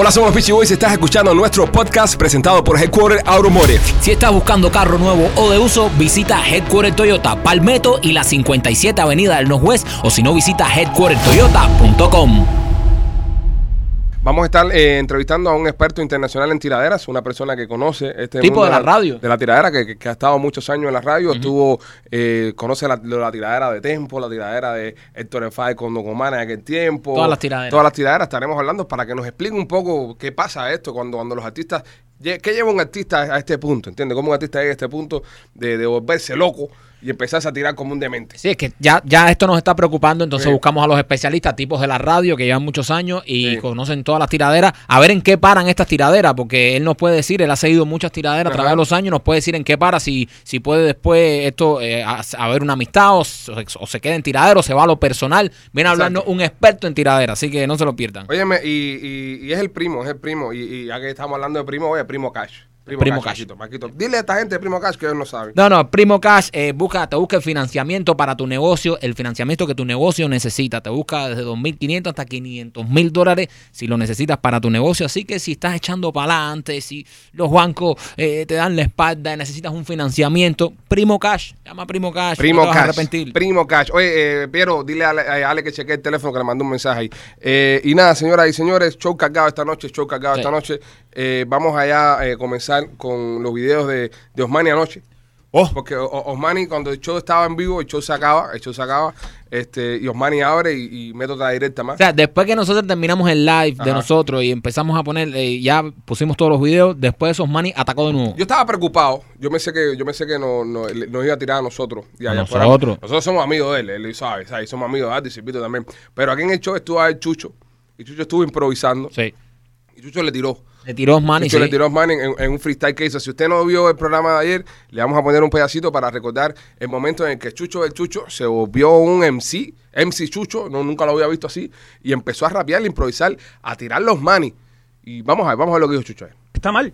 Hola, somos los Peachy Boys. Estás escuchando nuestro podcast presentado por Headquarter Automotive. Si estás buscando carro nuevo o de uso, visita Headquarter Toyota Palmetto y la 57 Avenida del Northwest o si no, visita headquartertoyota.com. Vamos a estar eh, entrevistando a un experto internacional en tiraderas, una persona que conoce este Tipo mundo de la radio. De la tiradera, que, que- que ha estado muchos años en la radio. Estuvo, eh, conoce la, tiradera de Tempo, la tiradera de Héctor Efáez con Docomana en aquel tiempo. Todas las tiraderas. Todas las tiraderas estaremos hablando para que nos explique un poco qué pasa esto cuando, cuando los artistas. ¿Qué lleva un artista a este punto? ¿Entiendes? ¿Cómo un artista llega a este punto de, de volverse loco y empezarse a tirar como un demente? Sí, es que ya, ya esto nos está preocupando, entonces Sí. buscamos a los especialistas, tipos de la radio que llevan muchos años y Sí. conocen todas las tiraderas, a ver en qué paran estas tiraderas, porque él nos puede decir, él ha seguido muchas tiraderas a través de los años, nos puede decir en qué para, si, si puede después esto eh, haber una amistad o, se- o se queda en tiradero, o se va a lo personal. Viene a hablarnos un experto en tiradera, así que no se lo pierdan. Óyeme, y, y, y es el primo, es el primo. Y, y ya que estamos hablando de primo, oye, primo Cash. Primo Cash. Marquito, Marquito. Dile a esta gente de primo Cash que ellos no saben. No, no, Primo Cash eh, busca, te busca el financiamiento para tu negocio, el financiamiento que tu negocio necesita. Te busca desde 2.500 hasta 500 mil dólares si lo necesitas para tu negocio. Así que si estás echando para adelante, si los bancos eh, te dan la espalda y necesitas un financiamiento, Primo Cash, llama a Primo Cash. Primo no te vas a Cash. arrepentir. Primo Cash. Oye, eh, Piero, dile a Ale, a Ale que chequee el teléfono que le mandó un mensaje ahí. Eh, y nada, señoras y señores, show cargado esta noche, show cargado Sí. esta noche. Eh, vamos allá a comenzar con los videos de, de Osmani anoche. Porque O- O- Osmani, cuando el show estaba en vivo, el show se acaba, el show se acaba, este, y Osmani abre y, y meto otra directa más. O sea, después que nosotros terminamos el live de nosotros y empezamos a poner, eh, ya pusimos todos los videos, después esos Manny atacó de nuevo. Yo estaba preocupado. Yo pensé que, yo pensé que no, no- nos iba a tirar a nosotros. Y allá nosotros. Nosotros somos amigos de él, él sabe, sabe, somos amigos de Arte y Silvito también. Pero aquí en el show estuvo el Chucho. Y Chucho estuvo improvisando. Sí. Y Chucho le tiró. Le tiró Chucho sí. le tiró a Osmani en, en un freestyle que hizo. Si usted no vio el programa de ayer, le vamos a poner un pedacito para recordar el momento en el que Chucho el Chucho se volvió un MC, MC Chucho, no, nunca lo había visto así, y empezó a rapear, a improvisar, a tirar los Manny. Y vamos a ver, vamos a ver lo que dijo Chucho. ahí. Está mal.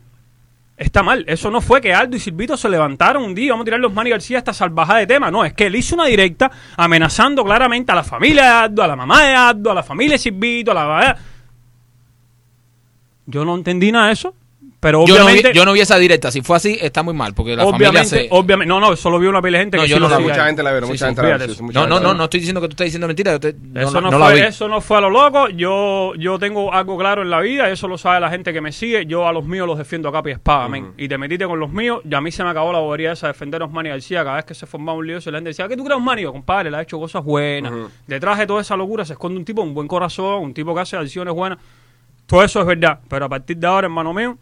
Está mal. Eso no fue que Aldo y Silvito se levantaron un día, vamos a tirar los Manny García esta salvajada de tema. No, es que él hizo una directa amenazando claramente a la familia de Aldo, a la mamá de Aldo, a la familia de Silvito, a la... Yo no entendí nada de eso, pero Yo no, vi, obviamente... yo no vi esa directa. Si fue así, está muy mal. Porque la familia obviamente, se. obviamente, no, no, solo vi una pila de gente No, que yo sí no lo. Mucha gente la vio, Sí, mucha sí, gente la sí, mucha No, no, no, no estoy diciendo que tú estás diciendo mentira. yo te- no, Eso no- no, no la fue, eso no fue a lo loco. Yo, yo tengo algo claro en la vida, eso lo sabe la gente que me sigue. Yo a los míos los defiendo a capa y espada, men. Y te metiste con los míos, y a mí se me acabó la bobería esa de defender a Osmani García. Cada vez que se formaba un lío, se la gente decía, ¿qué tú crees, Osmani? Yo, compadre, le ha hecho cosas buenas. Detrás de toda esa locura se esconde un tipo, un buen corazón, un tipo que hace acciones buenas. Todo eso es verdad. Pero a partir de ahora, hermano mío,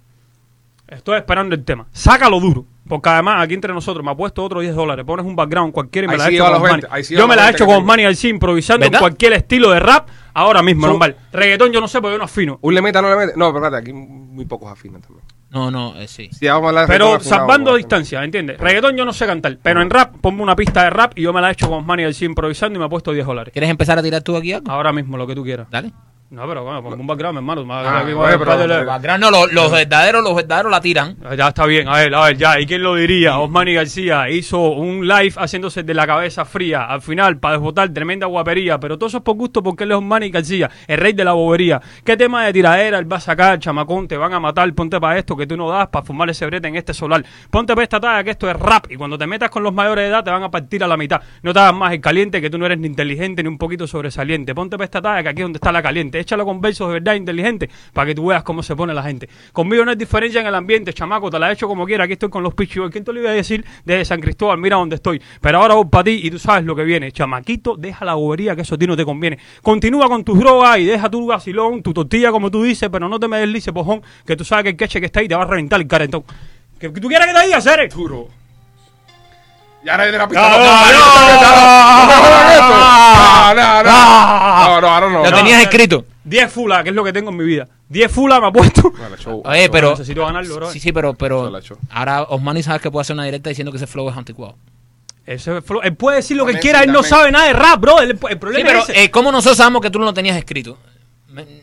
estoy esperando el tema. Sácalo duro. Porque además, aquí entre nosotros, me ha puesto otros 10 dólares. Pones un background cualquiera y me Ahí la he hecho con los Osmani. 20, ahí sí Yo me la he 20 hecho con. Osmani García improvisando en cualquier estilo de rap. Ahora mismo, normal. Reggaetón yo no sé porque yo no afino. Un le meta, no le mete. No, pero espérate, aquí muy pocos afinan también. No, no, eh, sí. Sí, vamos a hablar de Pero salvando a- distancia, ¿entiendes? Reggaetón yo no sé cantar. Pero en rap, ponme una pista de rap y yo me la he hecho con Osmani García improvisando y me ha puesto 10 dólares. ¿Quieres empezar a tirar tú aquí algo? Ahora mismo, lo que tú quieras. Dale. No, pero bueno, ponme un background, hermano. Me- Ah, aquí- pero- espérate, Background, no, los, los verdaderos, los verdaderos la tiran. Ya está bien, a ver, a ver, ya. ¿Y quién lo diría? Osmani García hizo un live haciéndose de la cabeza fría. Al final, para desbotar, tremenda guapería. Pero todo eso es por gusto porque él es Osmani García, el rey de la bobería. ¿Qué tema de tiradera él va a sacar, chamacón? Te van a matar, ponte para esto que tú no das, para fumar ese brete en este solar. Ponte para esta talla que esto es rap. Y cuando te metas con los mayores de edad, te van a partir a la mitad. No te hagas más el caliente que tú no eres ni inteligente ni un poquito sobresaliente. Ponte para esta talla que aquí es donde está la caliente. Échalo con versos de verdad inteligente para que tú veas cómo se pone la gente. Conmigo no hay diferencia en el ambiente, chamaco, te la he hecho como quiera. Aquí estoy con los pichos. ¿Quién te lo iba a decir desde San Cristóbal? Mira dónde estoy. Pero ahora voy para ti y tú sabes lo que viene. Chamaquito, deja la bobería que eso a ti no te conviene. Continúa con tus drogas y deja tu vacilón, tu tortilla como tú dices, pero no te me deslices, pojón, que tú sabes que el queche que está ahí te va a reventar el carentón. ¿Que tú quieres que te diga, Cere? Duro. Ya nadie de la pista. No, no, no, no, no, no, no, no, no, tenías escrito. 10 fulas, que es lo que tengo en mi vida. 10 fulas me ha puesto. Bueno, show. Oye, pero. necesito ganarlo, bro. Sí, sí, pero. pero ahora Osmani sabes que puede hacer una directa diciendo que ese flow es anticuado. Ese flow- él puede decir lo que quiera, sí, él no sabe nada de rap, bro. El, el Sí, problema pero es ese. eh, ¿cómo nosotros sabemos que tú no lo tenías escrito?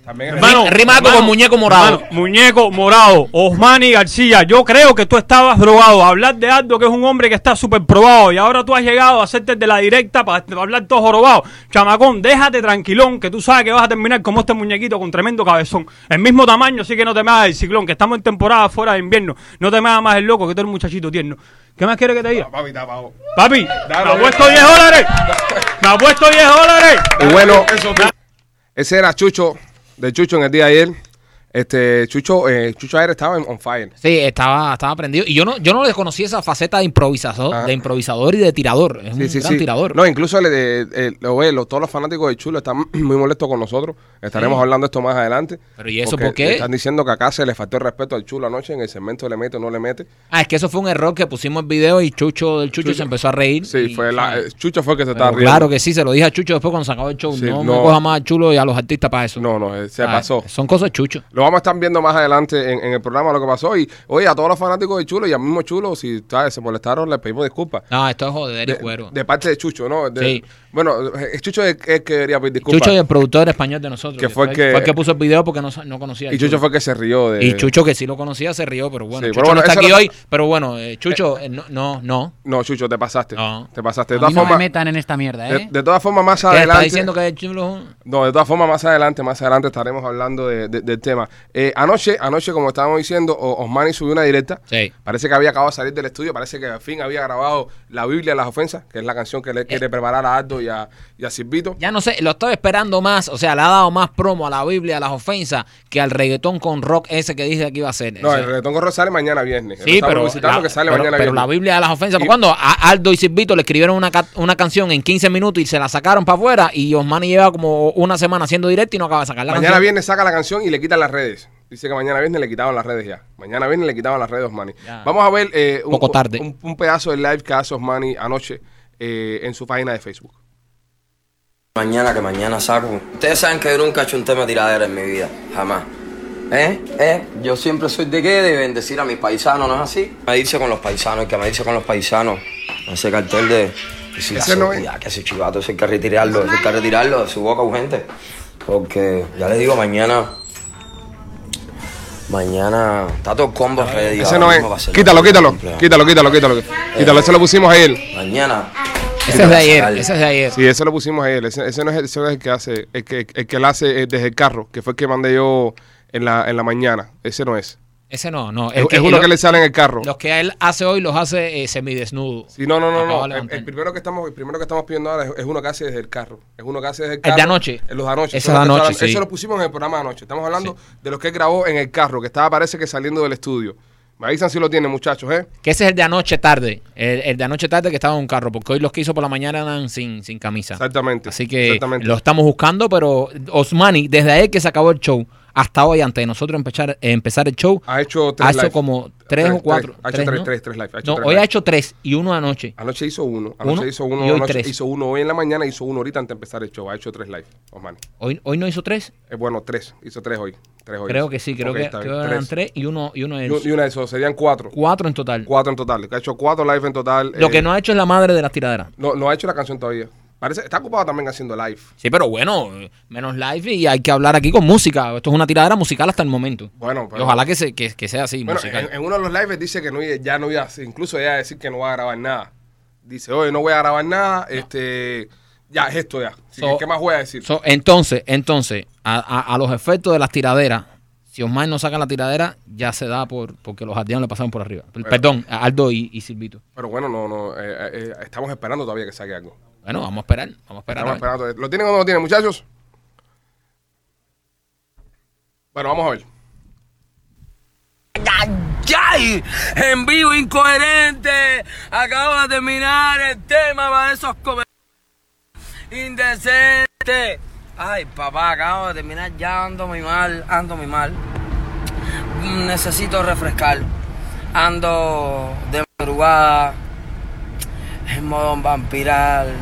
También Hermano, Rima algo hermano, con muñeco morado. hermano, muñeco morado. Osmani García, yo creo que tú estabas drogado. Hablar de Aldo, que es un hombre que está súper probado. Y ahora tú has llegado a hacerte de la directa para hablar todo jorobado. Chamacón, déjate tranquilón, que tú sabes que vas a terminar como este muñequito con tremendo cabezón. El mismo tamaño, así que no te me hagas el ciclón, que estamos en temporada fuera de invierno. No te me hagas más el loco, que tú eres un muchachito tierno. ¿Qué más quieres que te diga? Papi, está pavo. Papi, Dale, me ha puesto 10 dólares. Me ha puesto 10 dólares. Y bueno, ese era Chucho, de Chucho en el día de ayer. Este, Chucho, eh, Chucho ayer estaba en on fire. Sí, estaba, estaba prendido. Y yo no, yo no le conocí esa faceta de improvisador, Ah. de improvisador y de tirador. Es Sí, un sí, gran sí. tirador. No, incluso le- eh, eh, lo lo- todos los fanáticos de Chulo están muy molestos con nosotros. Estaremos hablando de esto más adelante. Pero ¿y eso por qué? Están diciendo que acá se le faltó el respeto al Chulo anoche en el segmento le mete o no le mete. Ah, es que eso fue un error que pusimos el video y Chucho del Chucho, Chucho. se empezó a reír. Sí, y, fue la, eh, Chucho fue el que se estaba riendo. claro que sí, se lo dije a Chucho después cuando se acabó el show. No, no. me coja más a Chulo y a los artistas para eso. No, no, eh, se Ah, pasó. Son cosas Chucho. Lo vamos a estar viendo más adelante en, en el programa lo que pasó. Y oye, a todos los fanáticos de Chulo y al mismo Chulo, si ¿sabes? se molestaron, les pedimos disculpas. No, esto es joder y De, cuero. de parte de Chucho, ¿no? De- Sí. Bueno, eh, Chucho es el que debería pedir disculpas. Chucho y el productor español de nosotros. Que fue el que- fue el que puso el video porque no, no conocía a y Chucho fue el que se rió de. Y Chucho, que sí lo conocía, se rió, pero bueno, Sí, Chucho pero bueno, no está aquí lo- hoy. Pero bueno, eh, Chucho, eh, no, no, no. No, Chucho, te pasaste. No. Te pasaste. De todas no me formas. metan en esta mierda, ¿eh? de todas formas, más ¿Qué está adelante. diciendo que Chulo? No, de todas formas, más adelante, más adelante estaremos hablando de- de- del tema. Eh, anoche, anoche, como estábamos diciendo, Osmani subió una directa. Sí. Parece que había acabado de salir del estudio, parece que al fin había grabado la Biblia de las ofensas, que es la canción que le quiere preparar a Aldo y a, y a Silvito. Ya no sé, lo estoy esperando más. O sea, le ha dado más promo a la Biblia, a las ofensas, que al reggaetón con rock ese que dice que iba a hacer. No, O sea, el reggaetón corro sale mañana viernes. Sí, pero, la, que sale pero, mañana pero la. Biblia de las ofensas. Y- Cuando a Aldo y Silvito le escribieron una, una canción en 15 minutos y se la sacaron para afuera y Osmani lleva como una semana haciendo directo y no acaba de sacar la Mañana canción. viernes saca la canción y le quitan las redes. Dice que mañana viernes le quitaban las redes ya. Mañana viernes le quitaban las redes a Osmani. Ya. Vamos a ver eh, un, Poco tarde. Un, un pedazo del live que hace Osmani anoche eh, en su página de Facebook. Mañana que mañana saco. Ustedes saben que yo nunca he hecho un tema de tiradera en mi vida, jamás. ¿Eh? ¿Eh? Yo siempre soy de qué, de bendecir a mis paisanos, ¿no es así? Medirse con los paisanos, el que medirse con los paisanos. Ese cartel de... Que si Ese no es. ya, que ese chivato, ese hay que retirarlo, ese hay que retirarlo de su boca urgente. Porque, ya les digo, mañana... Mañana está todo el combo ready. Ese no es. Quítalo, quítalo. Quítalo, quítalo, quítalo. Quítalo, ese lo pusimos ayer. Mañana... Ese es de ayer, ese es de ayer. Sí, ese lo pusimos ayer. Ese, ese no es el, ese no es el que hace, el que, el que él hace eh, desde el carro, que fue el que mandé yo en la, en la mañana. Ese no es. Ese no, no. Es, el es uno lo- que le sale en el carro. Los que él hace hoy los hace eh, semidesnudo. Sí, no, no, no, no. El, el primero que estamos, el primero que estamos pidiendo ahora es, es uno que hace desde el carro. Es uno que hace desde el El carro. de anoche. Los de anoche. Ese de anoche, sí. Eso lo pusimos en el programa de anoche. Estamos hablando de los que él grabó en el carro, que estaba parece que saliendo del estudio. Me avisan si lo tienen, muchachos, ¿eh? Que ese es el de anoche tarde. El, el de anoche tarde que estaba en un carro. Porque hoy los que hizo por la mañana eran sin, sin camisa. Exactamente. Así que Exactamente. lo estamos buscando, pero Osmani, desde ahí que se acabó el show hasta hoy, antes de nosotros empezar, eh, empezar el show, Ha hecho tres ha hecho live. como tres, o cuatro. Ha hecho tres, ¿no? tres, tres live. Ha hecho No, tres hoy ha hecho tres y uno anoche. Anoche hizo uno. Anoche Uno, hizo uno. y hoy anoche tres. Hizo uno hoy en la mañana, hizo uno ahorita antes de empezar el show. Ha hecho tres live, Osmani. Hoy, hoy no hizo tres. Es bueno, tres. Hizo tres hoy. Tres hoy. Creo que sí, creo que, que eran Tres. tres y uno, y uno Y, es y una de esos. Serían cuatro. cuatro en total. Cuatro en total. Ha hecho cuatro live en total. Lo eh, que no ha hecho es la madre de las tiraderas. no, no ha hecho la canción todavía. Parece, está ocupado también haciendo live. Sí, pero bueno, menos live y hay que hablar aquí con música. Esto es una tiradera musical hasta el momento. Bueno, pero- ojalá que, se, que, que sea así, Bueno, musical. en, en uno de los lives dice que no, ya no iba a, incluso ella decir que no va a grabar nada. Dice, oye, no voy a grabar nada, este, ya, es esto ya. Así que, So- ¿Qué más voy a decir? So, entonces, entonces, a, a- a los efectos de las tiraderas, si Osmar no saca la tiradera, ya se da por porque los ardianos le pasaron por arriba. Perdón, Aldo y, y Silvito. Pero bueno, no, no, eh, eh, eh, estamos esperando todavía que saque algo. Bueno, vamos a esperar, vamos a esperar. Estamos a ver. ¿Lo tienen o no lo tienen, muchachos? Bueno, vamos a ver. ¡Yay! En vivo incoherente. Acabo de terminar el tema para esos comentarios indecentes. Ay, papá, acabo de terminar ya ando muy mal, ando muy mal. Mm, Necesito refrescar. Ando de madrugada en modo vampiral.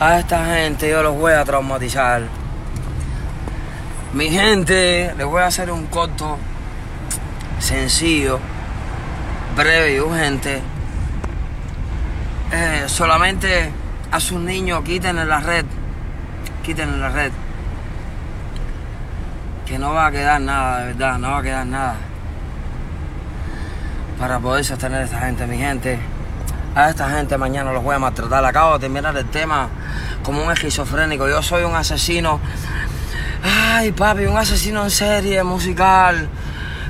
A esta gente yo los voy a traumatizar. Mi gente, les voy a hacer un corto sencillo, breve y urgente. Eh, solamente a sus niños quiten la red, quiten la red. que no va a quedar nada, de verdad, no va a quedar nada. Para poder sostener a esta gente, mi gente. A esta gente mañana los voy a maltratar. Acabo de terminar el tema como un esquizofrénico. Yo soy un asesino. Ay, papi, un asesino en serie, musical.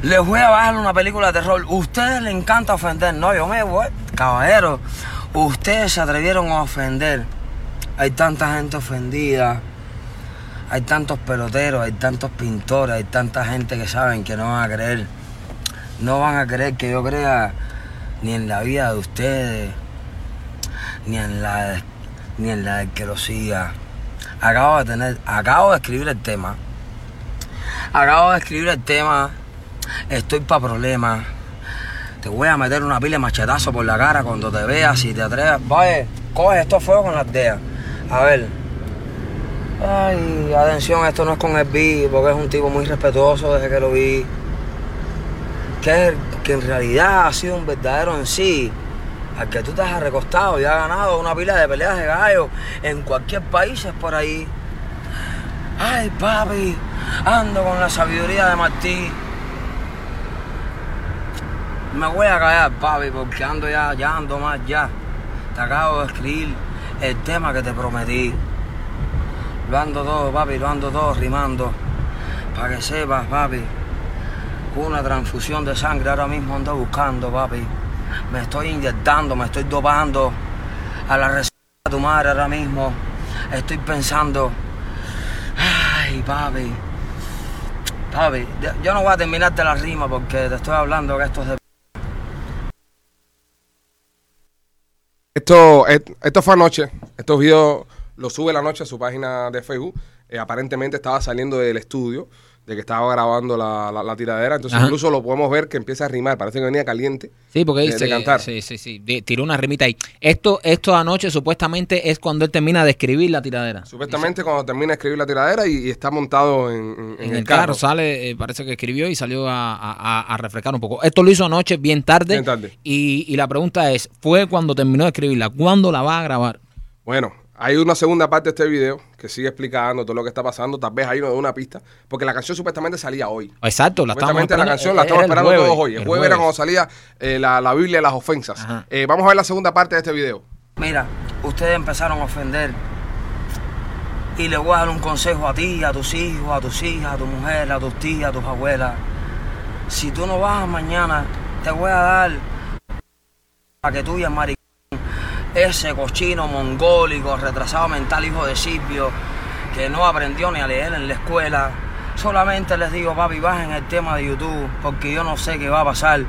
Les voy a bajar una película de terror. Ustedes les encanta ofender. No, yo me voy. Caballero, ustedes se atrevieron a ofender. Hay tanta gente ofendida. Hay tantos peloteros, hay tantos pintores, hay tanta gente que saben que no van a creer. No van a creer que yo crea ni en la vida de ustedes, ni en la ni en la que lo siga. Acabo de tener, acabo de escribir el tema. Acabo de escribir el tema. Estoy para problemas. Te voy a meter una pila de machetazo por la cara cuando te veas si te atreves. Vaya, coge esto fuego con las deas. A ver. Ay, atención, esto no es con el B, porque es un tipo muy respetuoso desde que lo vi. Que, que en realidad ha sido un verdadero en sí. Al que tú te has recostado y has ganado una pila de peleas de gallo en cualquier país es por ahí. Ay, papi, ando con la sabiduría de Martí. Me voy a callar, papi, porque ando ya, ya ando más ya. Te acabo de escribir el tema que te prometí. Lo ando todo, papi, lo ando todo rimando. Para que sepas, papi. Una transfusión de sangre ahora mismo ando buscando, papi. Me estoy inyectando, me estoy dopando a la receta de tu madre ahora mismo. Estoy pensando. Ay, papi. Papi, yo no voy a terminarte la rima porque te estoy hablando que esto es de Esto, esto fue anoche. Estos videos los sube la noche a su página de Facebook. Eh, aparentemente estaba saliendo del estudio, de que estaba grabando la, la- la tiradera. Entonces Ajá. incluso lo podemos ver que empieza a rimar. Parece que venía caliente. Sí, porque de- dice. de cantar. Sí, sí, sí. de- tiró una remita ahí. Esto, esto anoche supuestamente es cuando él termina de escribir la tiradera. Supuestamente cuando termina de escribir la tiradera y, y está montado en, en- En, el, carro, sale, eh, parece que escribió y salió a, a- a- a refrescar un poco. Esto lo hizo anoche, bien tarde. Bien tarde. Y, y la pregunta es: ¿fue cuando terminó de escribirla? ¿Cuándo la va a grabar? Bueno, hay una segunda parte de este video que sigue explicando todo lo que está pasando. Tal vez hay una, una pista. Porque la canción supuestamente salía hoy. Exacto, la estamos Supuestamente la esperando. canción la Era estamos esperando jueves, todos hoy. El, el jueves era cuando salía eh, la, la Biblia de las ofensas. Eh, vamos a ver la segunda parte de este video. Mira, ustedes empezaron a ofender. Y le voy a dar un consejo a ti, a tus hijos, a tus hijas, a tu mujer, a tus tías, a tus abuelas. Si tú no bajas mañana, te voy a dar para que tú y el maricón, ese cochino mongólico, retrasado mental, hijo de Silvio, que no aprendió ni a leer en la escuela. Solamente les digo, papi, bajen el tema de YouTube, porque yo no sé qué va a pasar,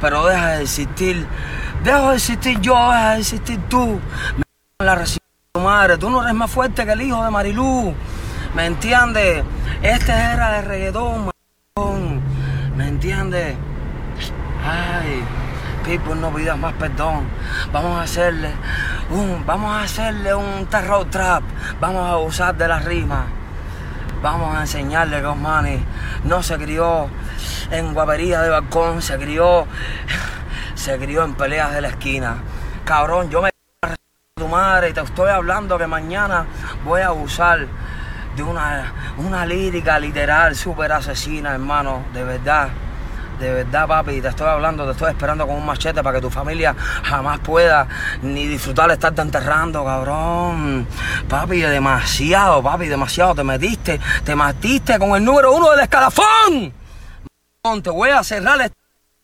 pero deja de existir, dejo de existir yo, deja de existir tú. Me la recibió tu madre, tú no eres más fuerte que el hijo de Marilú, ¿me entiendes? Este era de reggaetón. ¿me entiendes? Ay, no pidas más perdón. Vamos a hacerle un, vamos a hacerle un terror trap. Vamos a usar de las rimas. Vamos a enseñarle que Osmani no se crió en guapería de balcón, se crió, se crió en peleas de la esquina. Cabrón, yo me tu madre y te estoy hablando que mañana voy a usar de una, una lírica literal súper asesina, hermano, de verdad. De verdad, papi, te estoy hablando, te estoy esperando con un machete para que tu familia jamás pueda ni disfrutar de estarte enterrando, cabrón. Papi, demasiado, papi, demasiado. Te metiste, te matiste con el número uno del escalafón. Te voy a cerrar el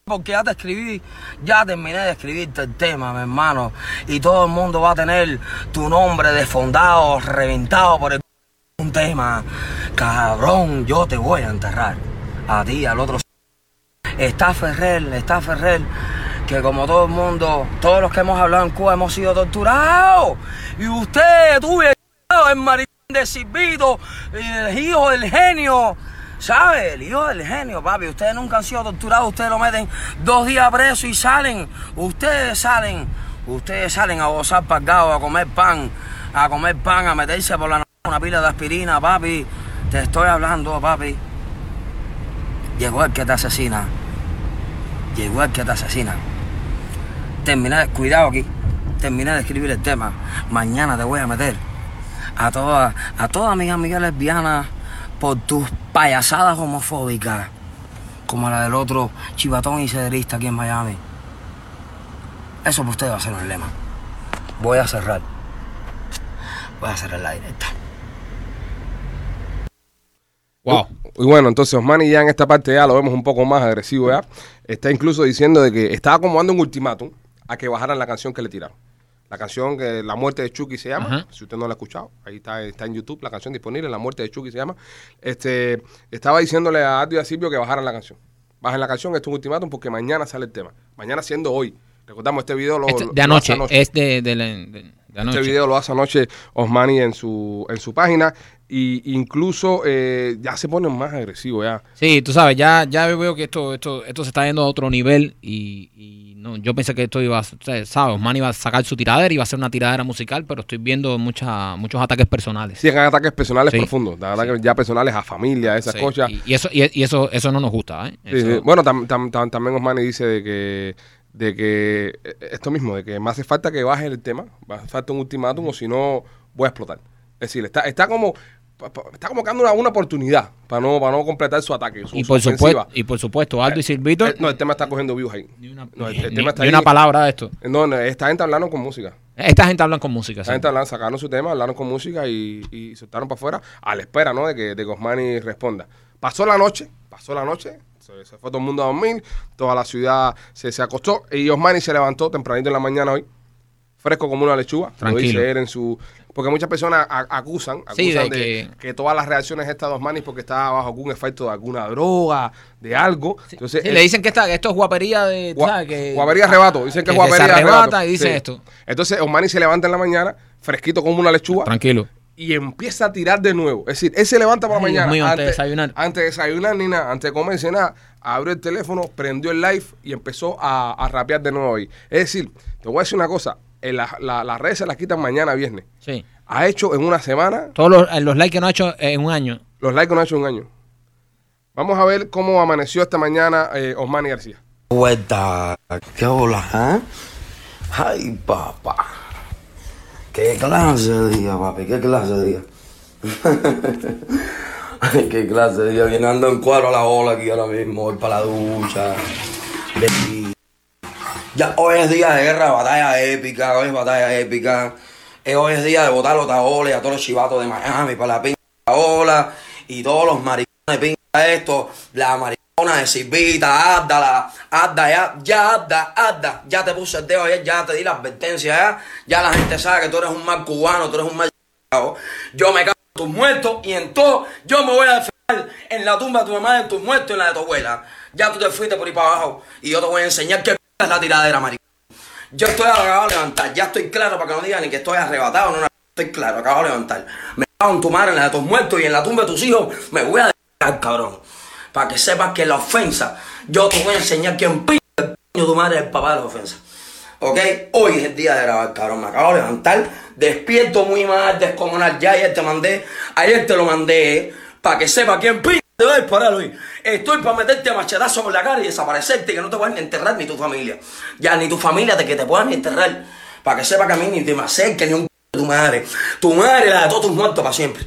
porque ya te escribí, ya terminé de escribirte el tema, mi hermano. Y todo el mundo va a tener tu nombre desfondado, reventado por el un tema. Cabrón, yo te voy a enterrar. A ti, al otro. Está Ferrer, está Ferrer, que como todo el mundo, todos los que hemos hablado en Cuba hemos sido torturados. Y usted, tú, el maricón de Silvito, el hijo del genio. ¿Sabe? El hijo del genio, papi. Ustedes nunca han sido torturados. Ustedes lo meten dos días preso y salen. Ustedes salen. Ustedes salen a gozar pagado, a comer pan. A comer pan, a meterse por la nariz una pila de aspirina, papi. Te estoy hablando, papi. Llegó el que te asesina. Llegó el que te asesina. Terminé, cuidado aquí. Terminé de escribir el tema. Mañana te voy a meter a todas, a todas mis amigas lesbianas por tus payasadas homofóbicas, como la del otro chivatón y cederista aquí en Miami. Eso para usted va a ser un lema. Voy a cerrar. Voy a cerrar la directa. Wow. Y bueno, entonces Osmani ya en esta parte ya lo vemos un poco más agresivo ya. Está incluso diciendo de que estaba como dando un ultimátum a que bajaran la canción que le tiraron. La canción que La muerte de Chucky se llama, Ajá. si usted no la ha escuchado, ahí está, está en YouTube la canción disponible, La muerte de Chucky se llama. Este, estaba diciéndole a Ardo y a Silvio que bajaran la canción. Bajen la canción, esto es un ultimátum porque mañana sale el tema. Mañana siendo hoy. Recordamos, este video lo, Este- de lo anoche, es de, de, la- de-. Este video lo hace anoche Osmani en su, en su página y incluso eh, ya se pone más agresivo ya. Sí, tú sabes, ya, ya veo que esto, esto, esto se está yendo a otro nivel y, y no, yo pensé que esto iba a, sabes, Osman iba a sacar su tiradera, iba a ser una tiradera musical, pero estoy viendo mucha, muchos ataques personales. Sí, hagan ataques personales Sí. profundos, ataques ya personales a familia, esas Sí, cosas. Y, y eso, y, y eso, eso no nos gusta, ¿eh? Sí, Eso- sí. Bueno, tam- tam- tam- también Osmani dice de que, de que eh, esto mismo, de que me hace falta que baje el tema, me hace falta un ultimátum o si no voy a explotar. Es decir, está, está como está como una, una oportunidad para no, para no completar su ataque. Su, y, por supuesto, y por supuesto, Aldo y Silvito, Eh, no, el tema está cogiendo views ahí. ni una, No, el, ni- el ni- tema está ni ahí. una palabra de esto. No, no, esta gente hablaron con música. Esta gente hablan con música. Esta sí. gente hablaron, sacaron su tema, hablaron con música y, y soltaron para afuera a la espera, ¿no? De que, de que Osmani responda. Pasó la noche, pasó la noche, se, se fue todo el mundo a dormir, toda la ciudad se, se acostó y Osmani se levantó tempranito en la mañana hoy, fresco como una lechuga. Lo Tranquilo. dice él en su... Porque muchas personas a- acusan, Sí, acusan de de, que- que... todas las reacciones estas de Osmani porque está bajo algún efecto de alguna droga, de algo. Entonces, Sí, él- le dicen que, esta, esto es guapería de... Gua- ¿sabes? Que, guapería arrebato. Dicen que, que es guapería se arrebata arrebato. y dice esto. Entonces Osmani se levanta en la mañana, fresquito como una lechuga, Tranquilo. Y empieza a tirar de nuevo. Es decir, él se levanta Ay, Dios mañana. mío, antes de desayunar. Antes de desayunar ni nada, antes de comerse nada, abrió el teléfono, prendió el live y empezó a, a rapear de nuevo ahí. Es decir, te voy a decir una cosa, en la- la- las redes se las quitan mañana viernes. Sí. Ha hecho en una semana Todos los, eh, los likes que no ha hecho en un año. los likes que no ha hecho en un año. Vamos a ver cómo amaneció esta mañana eh, Osmani García. Vuelta. ¿Qué hola, eh? Ay, papá. ¿Qué clase de día, papi? ¿Qué clase de día? Ay, qué clase de día. Viene ando en cuadro a la ola aquí ahora mismo. Voy para la ducha. Ya hoy es día de guerra, batalla épica. Hoy es batalla épica. Eh, Hoy es día de botar los taoles a todos los chivatos de Miami para la pinta ola. Y todos los maricones de pinta esto. La maricona de Silvita, Adda, la Adda, ya, ya, Adda, Adda. Ya te puse el dedo ayer, ya te di la advertencia, ya. Ya la gente sabe que tú eres un mal cubano, tú eres un mal. Yo me cago en tus muertos y en todo, yo me voy a defender en la tumba de tu mamá, en tus muertos y en la de tu abuela. Ya tú te fuiste por ahí para abajo y yo te voy a enseñar qué es la tiradera, maricón. Yo estoy acabado de levantar, ya estoy claro para que no digan ni que estoy arrebatado, no, no, estoy claro, acabado de levantar. Me cago en tu madre, en la de tus muertos y en la tumba de tus hijos, me voy a dejar, cabrón. Para que sepas que la ofensa, yo te voy a enseñar quién p el de tu madre el papá de la ofensa. ¿Ok? Hoy es el día de grabar, cabrón. Me acabo de levantar, despierto muy mal, descomunal. Ya ayer te mandé, ayer te lo mandé, para que sepa quién p te va a disparar hoy. Estoy para meterte a machetazo por la cara y desaparecerte, que no te puedan enterrar ni tu familia. Ya, ni tu familia de que te puedan enterrar. Para que sepa que a mí ni te me acerque ni un de tu madre. Tu madre, la de todos tus muertos para siempre.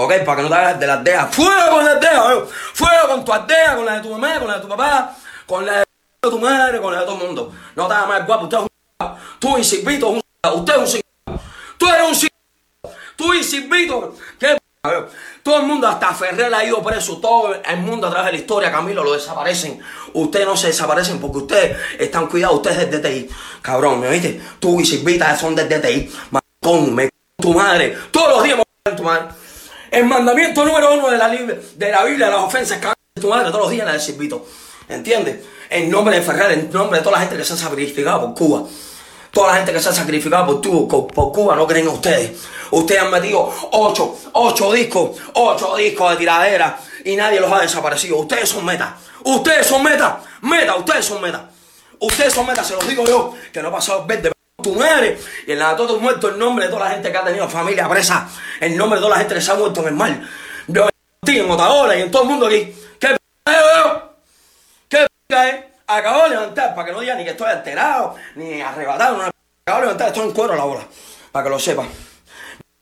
¿Ok? Para que no te hagas de las dejas. ¡Fuego con las dejas! eh! ¡Fuego con tu aldea, con la de tu mamá, con la de tu papá, con la de tu madre, con la de todo el mundo! No te hagas más guapo, usted es un. Tú y Silvito es un. Usted es un. Tú eres un. Tú y Silvito. ¿Qué p***? Todo el mundo, hasta Ferrer ha ido preso. Todo el mundo a través de la historia, Camilo, lo desaparecen. Ustedes no se desaparecen porque ustedes están cuidados. Ustedes es del DTI. Cabrón, ¿me oíste? Tú y Silvita son del DTI. Maricón, me tu madre. Todos los días me tu madre. El mandamiento número uno de la, lib- de la Biblia, las ofensas, cagar en tu madre todos los días la de. ¿Entiendes? En nombre de Ferrer, en nombre de toda la gente que se ha sacrificado por Cuba. Toda la gente que se ha sacrificado por, tu- por- Cuba no creen en ustedes. Ustedes han metido ocho, ocho discos, ocho discos de tiradera y nadie los ha desaparecido. Ustedes son meta. Ustedes son meta. Meta, ustedes son meta. Ustedes son meta, se los digo yo, que no ha pasado verde tu madre y en la de todos tus muertos, en nombre de toda la gente que ha tenido familia presa, en nombre de toda la gente que se ha muerto en el mar. Yo en Otaola y en todo el mundo aquí. ¿Qué p ¿Qué p es? Acabo de levantar, para que no digan ni que estoy alterado, ni arrebatado, no, acabo de levantar, estoy en cuero a la bola, para que lo sepan.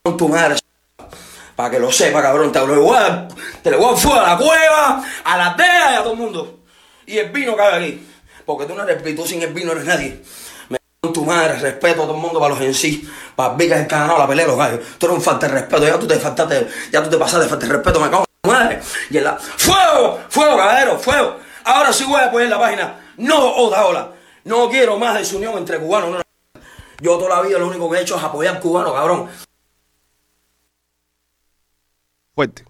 Con tu madre, Para que lo sepa, cabrón. Te lo voy a, te lo a fuego a la cueva, a la tea y a todo el mundo. Y el vino cabe aquí. Porque tú no eres tú sin el vino no eres nadie. Tu madre, respeto a todo el mundo para los en sí. Para Vicas el canal, la pelea los gallos. Tú eres un falta de respeto, ya tú te faltaste, ya tú te pasaste falta de respeto, me cago en tu madre. Y en la. ¡Fuego! ¡Fuego, caballero! ¡Fuego! Ahora sí voy a poner la página. No, otra ola. No quiero más desunión entre cubanos. No, no. Yo toda la vida lo único que he hecho es apoyar cubanos, cabrón. Fuerte.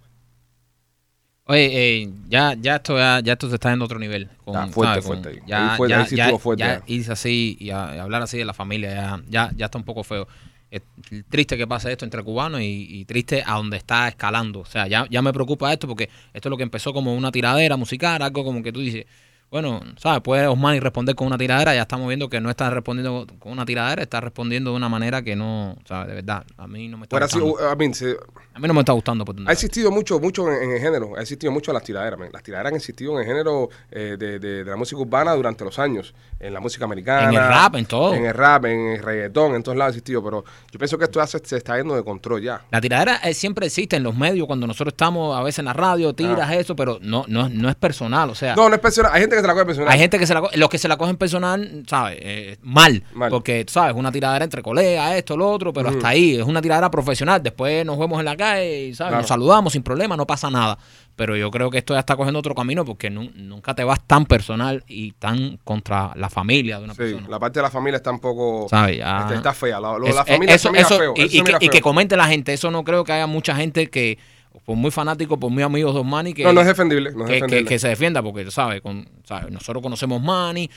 Oye, eh, ya, ya esto ya, ya esto se está en otro nivel. Con, fuerte, fuerte. Ya, ya, ya- fuerte, ya. irse así y, a- y hablar así de la familia ya, ya, ya está un poco feo. Es triste que pase esto entre cubanos y, y triste a donde está escalando. O sea, ya, ya me preocupa esto porque esto es lo que empezó como una tiradera musical, algo como que tú dices, bueno, ¿sabes? Puede Osmani responder con una tiradera, ya estamos viendo que no está respondiendo con una tiradera, está respondiendo de una manera que no, ¿sabes? De verdad, a mí no me está así, gustando. I mean, se- A mí no me está gustando. Por ha existido mucho, mucho en, en el género, ha existido mucho las tiraderas. man. Las tiraderas han existido en el género eh, de, de- de la música urbana durante los años, en la música americana. En el rap, en todo. En el rap, en el reggaetón, en todos lados ha existido, pero yo pienso que esto ya se, se está yendo de control ya. La tiradera eh, siempre existe en los medios cuando nosotros estamos a veces en la radio, tiras eso, pero no, no, no es personal. O sea, Ah. No, no es personal, hay gente que se la coge personal. hay gente que se la co- los que se la cogen personal, ¿sabes? Eh, mal, Mal. Porque, ¿sabes? Una tiradera entre colegas, esto, lo otro, pero hasta ahí. Es una tiradera profesional. Después nos vemos en la calle y, ¿sabes? Claro. Nos saludamos sin problema, no pasa nada. Pero yo creo que esto ya está cogiendo otro camino porque nu- nunca te vas tan personal y tan contra la familia de una Sí, persona. la parte de la familia está un poco... ¿Sabes? Ya- Está, está fea. Lo, lo de Es- la familia eso- se mira eso- feo. y, eso se y mira que, y feo. que comente la gente. Eso no creo que haya mucha gente que, por muy fanático, por muy amigos de Osmani, que, No, no es defendible, no es que, que- defendible. que se defienda, porque, ¿sabes? Con. Nosotros conocemos Manny,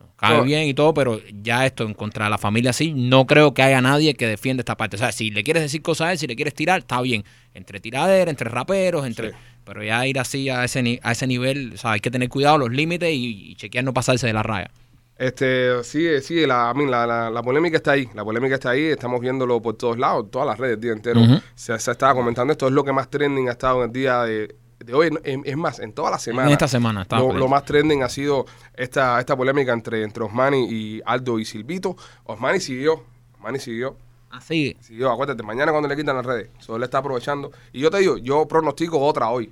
nos cae No. bien y todo, pero ya esto en contra de la familia así, no creo que haya nadie que defienda esta parte. O sea, si le quieres decir cosas a él, si le quieres tirar, está bien. Entre tiradera, entre raperos, entre... Sí. Pero ya ir así a ese, a ese nivel, o sea, hay que tener cuidado, los límites y, y chequear no pasarse de la raya. Este, sí, sí, la, mean, la, la, la polémica está ahí, la polémica está ahí, estamos viéndolo por todos lados, todas las redes el día entero. Se, se estaba comentando esto, es lo que más trending ha estado en el día de, de hoy. Es, es más, en toda la semana. En esta semana estaba Lo, lo más trending ha sido esta, esta polémica entre, entre Osmani y Aldo y Silvito. Osmani siguió, Osmani siguió. Así, Siguió, acuérdate, mañana cuando le quitan las redes, solo él está aprovechando. Y yo te digo, yo pronostico otra hoy.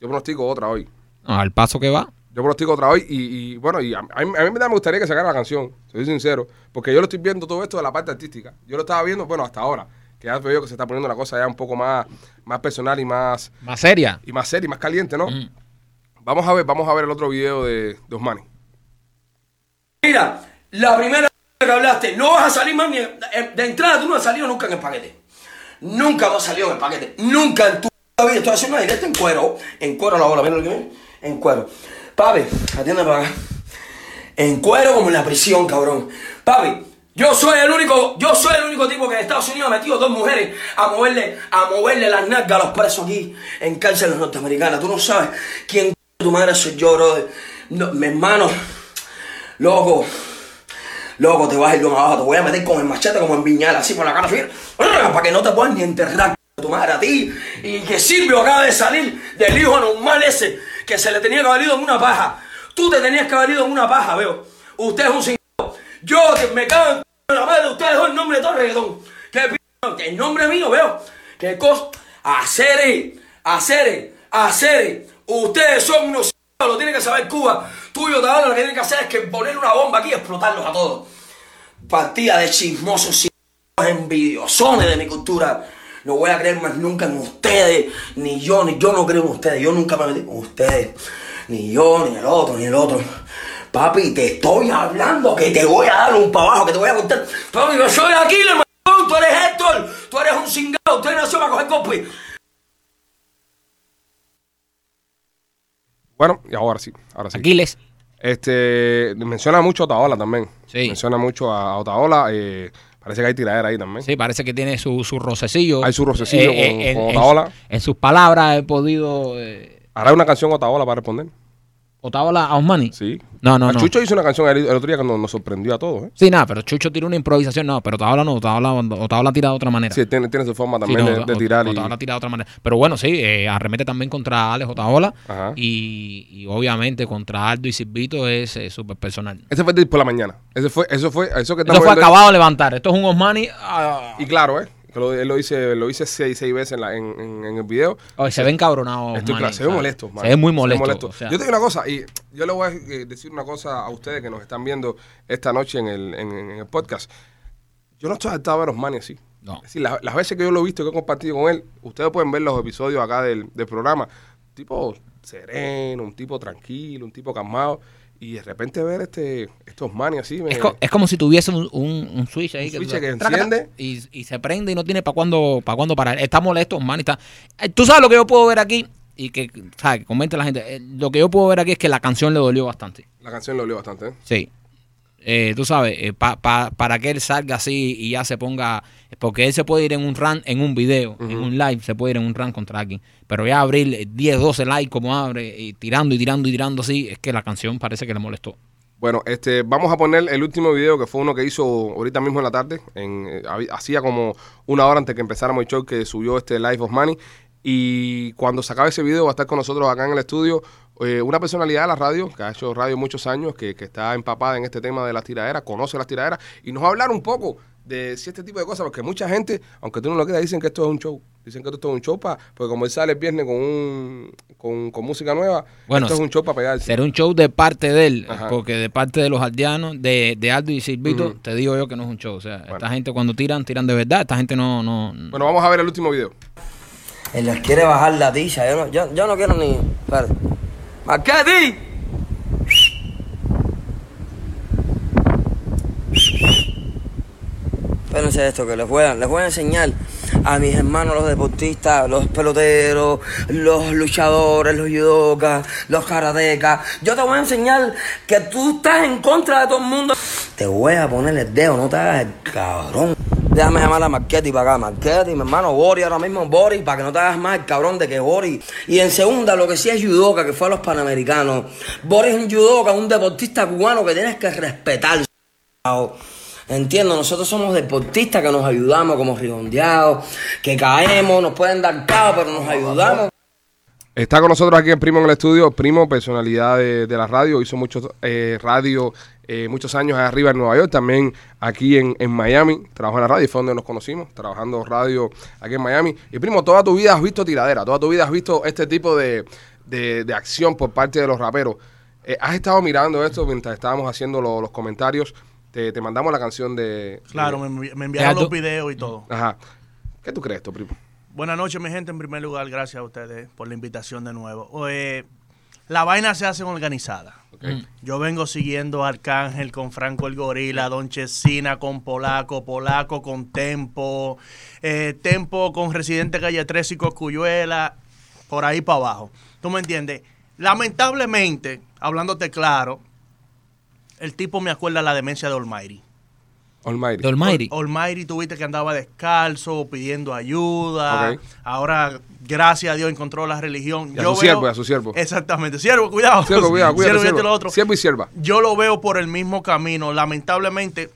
Yo pronostico otra hoy. al paso que va, Yo pronostico otra hoy y, y, bueno, y a, a mí, a mí me gustaría que sacara la canción, soy sincero, porque yo lo estoy viendo todo esto de la parte artística. Yo lo estaba viendo, bueno, hasta ahora, que ya veo que se está poniendo la cosa ya un poco más, más personal y más, más seria. y más seria y más caliente, ¿no? Vamos a ver, vamos a ver el otro video de, de Osmani. Mira, la primera que hablaste, no vas a salir más ni. eh, De entrada tú no has salido nunca en el paquete. Nunca no has salido en el paquete. Nunca en tu vida estoy haciendo una directa en cuero. En cuero la bola, mira lo que ven. En cuero. Papi, atiende para acá. En cuero como en la prisión, cabrón. Papi, yo soy el único, yo soy el único tipo que en Estados Unidos ha metido dos mujeres a moverle, a moverle las nalgas a los presos aquí en cárceles norteamericanas. Tú no sabes quién tu madre soy yo, brother. No, mi hermano, loco. Loco, te vas a ir más abajo, te voy a meter con el machete como en viñal, así por la cara, fíjate, para que no te puedan ni enterrar tu madre a ti. Y que Silvio acaba de salir del hijo normal ese, que se le tenía que haber ido en una paja. Tú te tenías que haber ido en una paja, veo. Usted es un cingado. Yo que me cago en la madre, usted dejó el nombre de todo el reggaetón. ¿Qué p El nombre mío, veo. ¿Qué cosa? Hacer, hacer, hacer. Ustedes son unos lo tiene que saber Cuba. Tú y Otaola lo que tienen que hacer es que poner una bomba aquí y explotarlos a todos. Partida de chismosos, envidiosones de mi cultura. No voy a creer más nunca en ustedes, ni yo, ni yo no creo en ustedes. Yo nunca me metí con ustedes, ni yo, ni el otro, ni el otro. Papi, te estoy hablando que te voy a dar un para abajo, que te voy a contar. Papi, yo soy Aquiles, maricón, tú eres Héctor, tú eres un cingado, usted nació para coger copy. Bueno, y ahora sí, ahora sí. Aquiles. Este, menciona mucho a Otaola también. Sí. Menciona mucho a Otaola. Eh, parece que hay tiradera ahí también. Sí, parece que tiene su, su rocecillo. Hay su rocecillo con- con en, Otaola. en sus palabras he podido... Eh, ¿Hará una canción Otaola para responder? ¿Otaola a Osmani? Sí. No, no, A no. Chucho hizo una canción el, el otro día que nos, nos sorprendió a todos. ¿eh? Sí, nada, pero Chucho tiró una improvisación. No, pero Otaola no. Otaola, Otaola tira de otra manera. Sí, tiene, tiene su forma Sí, también no, de, de Ot- tirar. y, Otaola tira de otra manera. Pero bueno, sí, eh, arremete también contra Alex. Ajá. Y, y obviamente contra Aldo y Silvito es eh, súper personal. Ese fue de por la mañana. Ese fue, eso fue, eso que Eso fue acabado de levantar. Esto es un Osmani. ah, Y claro, ¿eh? Lo, él lo dice, lo dice seis, seis veces en, la- en, en- en el video. Oye, se ve encabronado. Estoy Manny, claro, se ve o molesto. Se ve muy molesto. o sea. Yo te digo una cosa, y yo le voy a eh, decir una cosa a ustedes que nos están viendo esta noche en el, en, en el podcast. Yo no estoy adaptado a ver a Osmani así. No. Es decir, las, las veces que yo lo he visto, que he compartido con él, ustedes pueden ver los episodios acá del, del programa. Un tipo sereno, un tipo tranquilo, un tipo calmado. Y de repente ver este, estos Osmani así. me- Es, co- es como si tuviese un, un- un switch ahí. Un switch que enciende. Y, y se prende y no tiene para cuándo, para cuándo parar. Está molesto, man. Está. Tú sabes lo que yo puedo ver aquí y que, ¿sabes? Que comente la gente. Eh, Lo que yo puedo ver aquí es que la canción le dolió bastante. La canción lo olió bastante, ¿eh? Sí. Eh, tú sabes, eh, pa- pa- para que él salga así y ya se ponga. Porque él se puede ir en un run, en un video, en un live, se puede ir en un run contra alguien. Pero ya abrir eh, 10, 12 likes como abre, y tirando y tirando y tirando así, es que la canción parece que le molestó. Bueno, este, vamos a poner el último video que fue uno que hizo ahorita mismo en la tarde. En, eh, hacía como una hora antes que empezáramos el show que subió este Life of Money. Y cuando se acabe ese video va a estar con nosotros acá en el estudio eh, una personalidad de la radio que ha hecho radio muchos años, que, que está empapada en este tema de las tiraderas, conoce las tiraderas y nos va a hablar un poco de si este tipo de cosas, porque mucha gente, aunque tú no lo creas, dicen que esto es un show. Dicen que esto es un show para, porque como él sale el viernes con, un, con, con música nueva, Bueno, esto es un show para pegarse. Será un show de parte de él, Ajá. porque de parte de los aldeanos, de, de Aldo y Silvito, te digo yo que no es un show. O sea, Bueno. esta gente cuando tiran, tiran de verdad. Esta gente no. no Bueno, vamos a ver el último video. Él les quiere bajar la ticha. Yo no, yo, yo no quiero ni. Espérate. ¡Marquetti! Espérense esto, que les voy, a, les voy a enseñar a mis hermanos, los deportistas, los peloteros, los luchadores, los judokas, los karatecas. Yo te voy a enseñar que tú estás en contra de todo el mundo. Te voy a poner el dedo, no te hagas el cabrón. Déjame llamar a Marquetti para acá. Marquetti, mi hermano Bori, ahora mismo Bori, para que no te hagas más el cabrón de que Bori. Y en segunda, lo que sí es judoka, que fue a los Panamericanos. Bori es un judoka, un deportista cubano que tienes que respetar. Entiendo, nosotros somos deportistas que nos ayudamos como redondeados, que caemos, nos pueden dar cao, pero nos ayudamos. Está con nosotros aquí el primo en el estudio, primo, personalidad de, de la radio, hizo mucho eh, radio eh, muchos años allá arriba en Nueva York, también aquí en, en Miami, trabajó en la radio, y fue donde nos conocimos, trabajando radio aquí en Miami. Y primo, toda tu vida has visto tiradera, toda tu vida has visto este tipo de, de- de acción por parte de los raperos. Eh, has estado mirando esto mientras estábamos haciendo lo- los comentarios, te, te mandamos la canción de... Claro, de- me, envi- me enviaron los videos y todo. Ajá. ¿Qué tú crees esto, primo? Buenas noches, mi gente. En primer lugar, gracias a ustedes por la invitación de nuevo. Eh, la vaina se hace organizada. Ok. Yo vengo siguiendo a Arcángel con Franco el Gorila, Don Chesina con Polaco, Polaco con Tempo, eh, Tempo con Residente Calle 3 y Coscuyuela, por ahí para abajo. ¿Tú me entiendes? Lamentablemente, hablándote claro, el tipo me acuerda la demencia de Almighty. Almighty. de Almighty. Ol- Almighty, tuviste que andaba descalzo, pidiendo ayuda. Ahora, gracias a Dios, encontró la religión. Y a su siervo, a su siervo. Exactamente. Siervo, cuidado. Siervo, cuidado, cuídate, Siervo y esto y siervo. lo otro. Siervo y sierva. Yo lo veo por el mismo camino. Lamentablemente,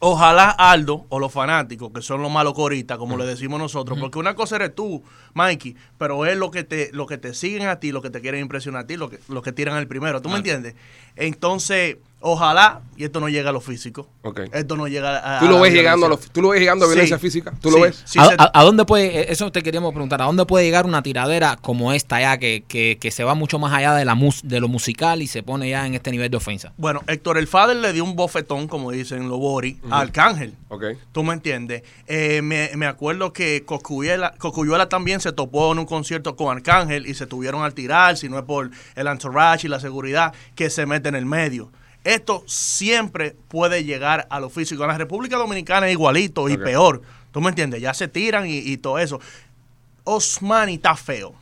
ojalá Aldo o los fanáticos, que son los malos coristas, como le decimos nosotros, porque una cosa eres tú, Mikey, pero es lo que te, lo que te siguen a ti, lo que te quieren impresionar a ti, lo que, lo que tiran el primero. ¿Tú me entiendes? Entonces, ojalá, y esto no llega a lo físico. Ok. Esto no llega a. ¿Tú lo la ves llegando a, violencia. lo- ¿Tú lo ves llegando a Sí. violencia física? ¿Tú lo ves? sí ¿A, se- a- a dónde puede, eh, eso te queríamos preguntar, ¿a dónde puede llegar una tiradera como esta ya, que, que, que se va mucho más allá de, la mus- de lo musical y se pone ya en este nivel de ofensa? Bueno, Héctor el Fader le dio un bofetón, como dicen los Bori, a Arcángel. Ok. ¿Tú me entiendes? Eh, me, me acuerdo que Coscuyuela, Coscuyuela también se topó en un concierto con Arcángel y se tuvieron al tirar, si no es por el entourage y la seguridad que se mete en el medio. Esto siempre puede llegar a lo físico. En la República Dominicana es igualito y peor. ¿Tú me entiendes? Ya se tiran y, y todo eso. Osmani está feo.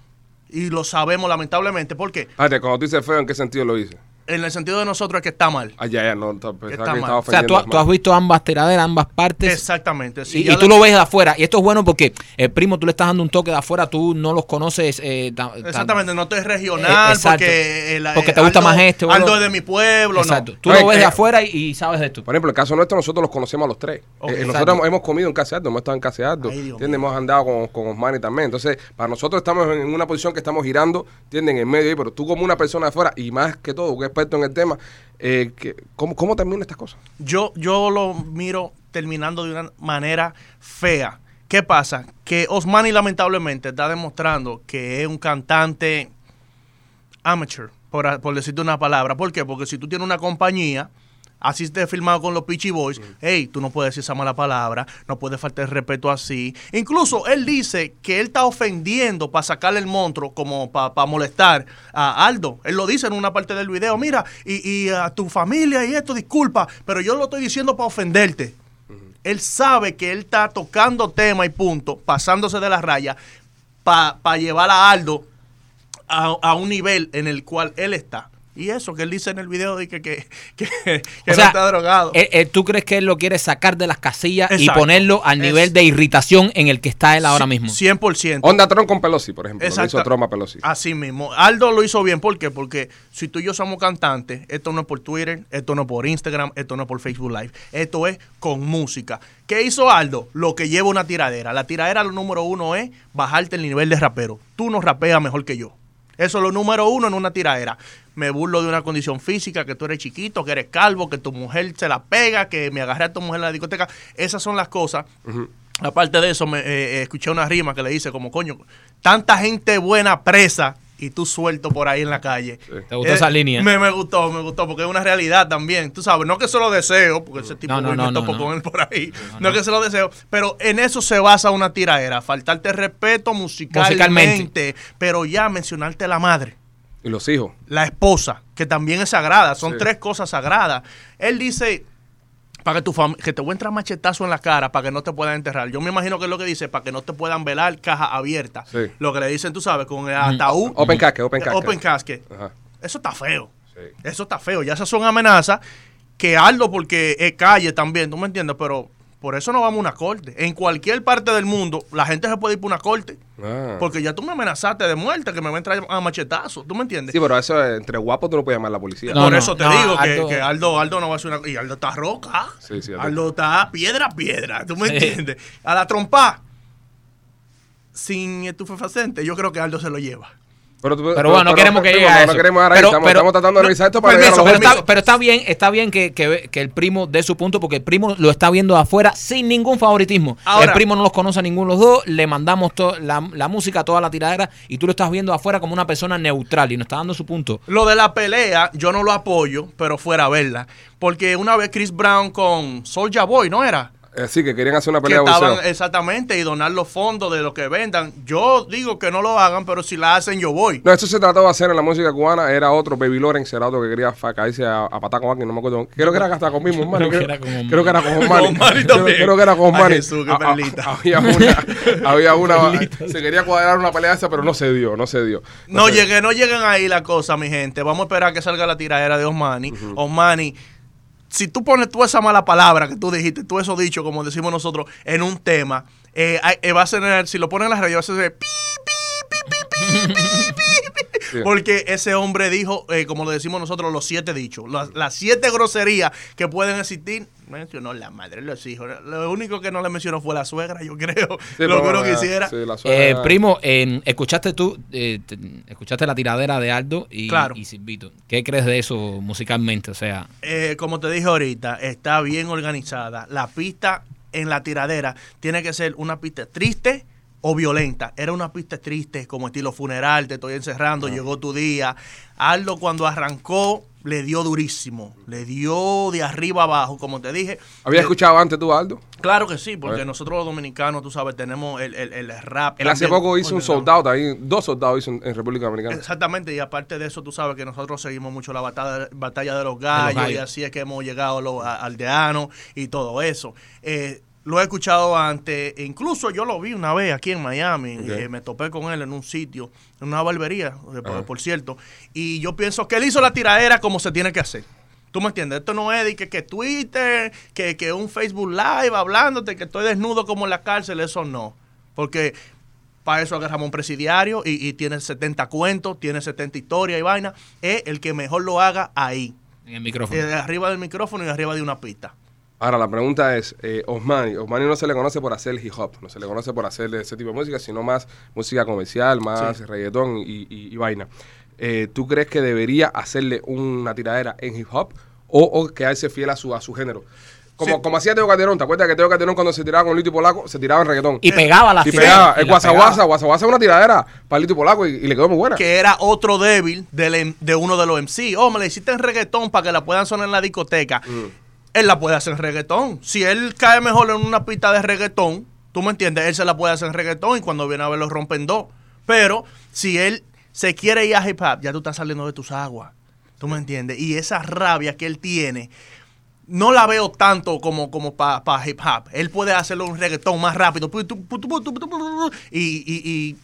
Y lo sabemos lamentablemente. ¿Por qué? Cuando tú dices feo, ¿en qué sentido lo dices? En el sentido de nosotros es que está mal. Ah, ya, ya, no, que Está mal. O sea, tú, has visto ambas tiraderas, ambas partes. Exactamente. sí, y, tú lo ves de afuera. Y esto es bueno porque, eh, primo, tú le estás dando un toque de afuera, tú no los conoces. eh, Exactamente, no te es Eh, regional exacto. porque, el- Porque te gusta más este o Aldo es de mi pueblo, Exacto. no. Tú Oye, lo ves eh, de afuera y, y sabes de esto. Por ejemplo, en el caso nuestro, nosotros los conocemos a los tres. Ok, Eh, nosotros hemos, hemos comido en Casa Aldo, hemos estado en Casa Aldo. Hemos andado con, con Osmani también. Entonces, para nosotros estamos en una posición que estamos girando, ¿entienden? En medio ahí, pero tú como una persona de afuera, y más que todo, que es experto en el tema, eh, que, ¿cómo, ¿cómo terminan estas cosas? Yo, yo lo miro terminando de una manera fea. ¿Qué pasa? Que Osmani lamentablemente está demostrando que es un cantante amateur, por, por decirte una palabra. ¿Por qué? Porque si tú tienes una compañía, así estés filmado con los Peachy Boys, hey, tú no puedes decir esa mala palabra, no puedes faltar el respeto así. Incluso él dice que él está ofendiendo para sacarle el monstruo, como para molestar a Aldo. Él lo dice en una parte del video, mira, y, y a tu familia y esto, disculpa, pero yo lo estoy diciendo para ofenderte. Él sabe que él está tocando tema y punto, pasándose de la raya, para llevar a Aldo a, a un nivel en el cual él está. Y eso que él dice en el video de que, que, que, que O no sea, está drogado. eh, eh, ¿Tú crees que él lo quiere sacar de las casillas y ponerlo al nivel Es- de irritación en el que está él ahora mismo? 100%. Onda Tron con Pelosi, por ejemplo. Lo Exacto. hizo Trump a Pelosi. Así mismo. Aldo lo hizo bien. ¿Por qué? Porque si tú y yo somos cantantes, esto no es por Twitter, esto no es por Instagram, esto no es por Facebook Live. Esto es con música. ¿Qué hizo Aldo? Lo que lleva una tiradera. La tiradera lo número uno es bajarte el nivel de rapero. Tú no rapeas mejor que yo. Eso es lo número uno en una tiradera. Me burlo de una condición física, que tú eres chiquito, que eres calvo, que tu mujer se la pega, que me agarré a tu mujer en la discoteca. Esas son las cosas. Aparte de eso, me, eh, eh, escuché una rima que le dice como, coño, tanta gente buena presa y tú suelto por ahí en la calle. Eh, ¿Te gustó esa línea? Me, me gustó, me gustó, porque es una realidad también. Tú sabes, no que se lo deseo, porque ese tipo No, no, no, me no, topo no. con él por ahí. No, que se lo deseo, pero en eso se basa una tiraera. Faltarte respeto musicalmente, Musicalmente. pero ya mencionarte la madre Y los hijos. la esposa, que también es sagrada. Son Sí. tres cosas sagradas. Él dice, para que tu que te voy a entrar machetazo en la cara para que no te puedan enterrar. Yo me imagino que es lo que dice, para que no te puedan velar caja abierta. Sí. Lo que le dicen, tú sabes, con el ataúd. Open casket, open casket. Open casket. Ajá. Eso está feo. Sí. Eso está feo. Ya esas son amenazas que Aldo, porque es calle también, ¿tú me entiendes? Pero por eso no vamos a una corte. En cualquier parte del mundo, la gente se puede ir por una corte. Ah. Porque ya tú me amenazaste de muerte, que me va a entrar a machetazo. ¿Tú me entiendes? Sí, pero eso entre guapos tú no puedes llamar a la policía. No, Por no, eso te no, digo que, Aldo- que Aldo, Aldo no va a ser una. Y Aldo está roca. Sí, sí, Aldo. Aldo está piedra, piedra. ¿Tú me Sí. entiendes? A la trompa. Sin estupefaciente, yo creo que Aldo se lo lleva. Pero, bueno, no queremos que llegue a no, eso. No queremos ahora Pero- estamos, pero- estamos tratando de no, revisar esto para permiso, pero, está, pero está bien, está bien que, que- que el primo dé su punto porque el primo lo está viendo afuera sin ningún favoritismo. Ahora- el primo no los conoce a ninguno de los dos, le mandamos to- la, la música, toda la tiradera y tú lo estás viendo afuera como una persona neutral y nos está dando su punto. Lo de la pelea, yo no lo apoyo, pero fuera a verla. Porque una vez Chris Brown con Soulja Boy, ¿no era? Eh, sí, que querían hacer una que pelea de estaban boxeo. exactamente y donar los fondos de lo que vendan. Yo digo que no lo hagan, pero si la hacen, yo voy. No, eso se trató de hacer en la música cubana. Era otro Baby Lawrence, era otro que quería caerse a, a patar con alguien, no me acuerdo. Creo que era hasta con mismo, Osmani. Creo que Creo, era con Osmani. creo que era con Osmani. Con Osmani Creo- también. Creo que era con Ay, Osmani. Jesús, qué A- a- perlita. Había una, había una, se quería cuadrar una pelea esa, pero no se dio, no se dio. No, se- llegue, no lleguen ahí la cosa, mi gente. Vamos a esperar que salga la tiradera de Osmani. Osmani, si tú pones tú esa mala palabra que tú dijiste, tú eso dicho, como decimos nosotros, en un tema, eh, eh, va a ser, si lo ponen en la radio, va a ser pi, pi, pi, pi. Porque ese hombre dijo, eh, como lo decimos nosotros, los siete dichos, las, las siete groserías que pueden existir. Mencionó la madre, los hijos. Lo único que no le mencionó fue la suegra, yo creo. Sí, lo que uno quisiera. sí, Eh, primo, eh, escuchaste tú, eh, te- escuchaste la tiradera de Aldo y, Claro. y Silvito. ¿Qué crees de eso musicalmente? O sea, eh, como te dije ahorita, está bien organizada. La pista en la tiradera tiene que ser una pista triste o violenta. Era una pista triste, como estilo funeral, te estoy encerrando, llegó tu día. Aldo cuando arrancó le dio durísimo, le dio de arriba abajo, como te dije. ¿Había Eh, escuchado antes tú, Aldo? Claro que sí, porque nosotros los dominicanos, tú sabes, tenemos el, el- el rap. Él hace también poco hizo un soldado ahí, dos soldados hizo en, República Dominicana. Exactamente, y aparte de eso, tú sabes que nosotros seguimos mucho la batalla, batalla de los gallos, gallos. y así es que hemos llegado a los aldeanos y todo eso. Eh, lo he escuchado antes, e incluso yo lo vi una vez aquí en Miami, eh, me topé con él en un sitio, en una barbería, eh, por cierto, y yo pienso que él hizo la tiradera como se tiene que hacer. ¿Tú me entiendes? Esto no es de que, que Twitter, que, que un Facebook Live hablándote, que estoy desnudo como en la cárcel, eso no. Porque para eso agarramos un presidiario y, y tiene 70 cuentos, tiene 70 historias y vaina. Es el que mejor lo haga ahí. en el micrófono. Eh, arriba del micrófono y arriba de una pista. Ahora, la pregunta es, eh, Osmani, Osmani no se le conoce por hacer hip hop, no se le conoce por hacer ese tipo de música, sino más música comercial, más Sí. reggaetón y, y- y vaina. Eh, ¿Tú crees que debería hacerle una tiradera en hip hop o, o quedarse fiel a su, a su género? Como, Sí. como hacía Teo Calderón, ¿te acuerdas que Teo Calderón cuando se tiraba con Lito y Polaco, se tiraba en reggaetón? Y pegaba las Y pegaba, el las Guasa pegaba. Guasa, Guasa Guasa es una tiradera para Lito y Polaco y, y le quedó muy buena. que era otro débil del em- de uno de los MC. Oh, me la hiciste en reggaetón para que la puedan sonar en la discoteca. Mm. Él la puede hacer en reggaetón. Si él cae mejor en una pista de reggaetón, tú me entiendes, él se la puede hacer en reggaetón y cuando viene a ver lo rompen dos. Pero si él se quiere ir a hip hop, ya tú estás saliendo de tus aguas. ¿Tú me entiendes? Y esa rabia que él tiene, no la veo tanto como, como para hip hop. Él puede hacerlo un reggaetón más rápido. Y, y- y-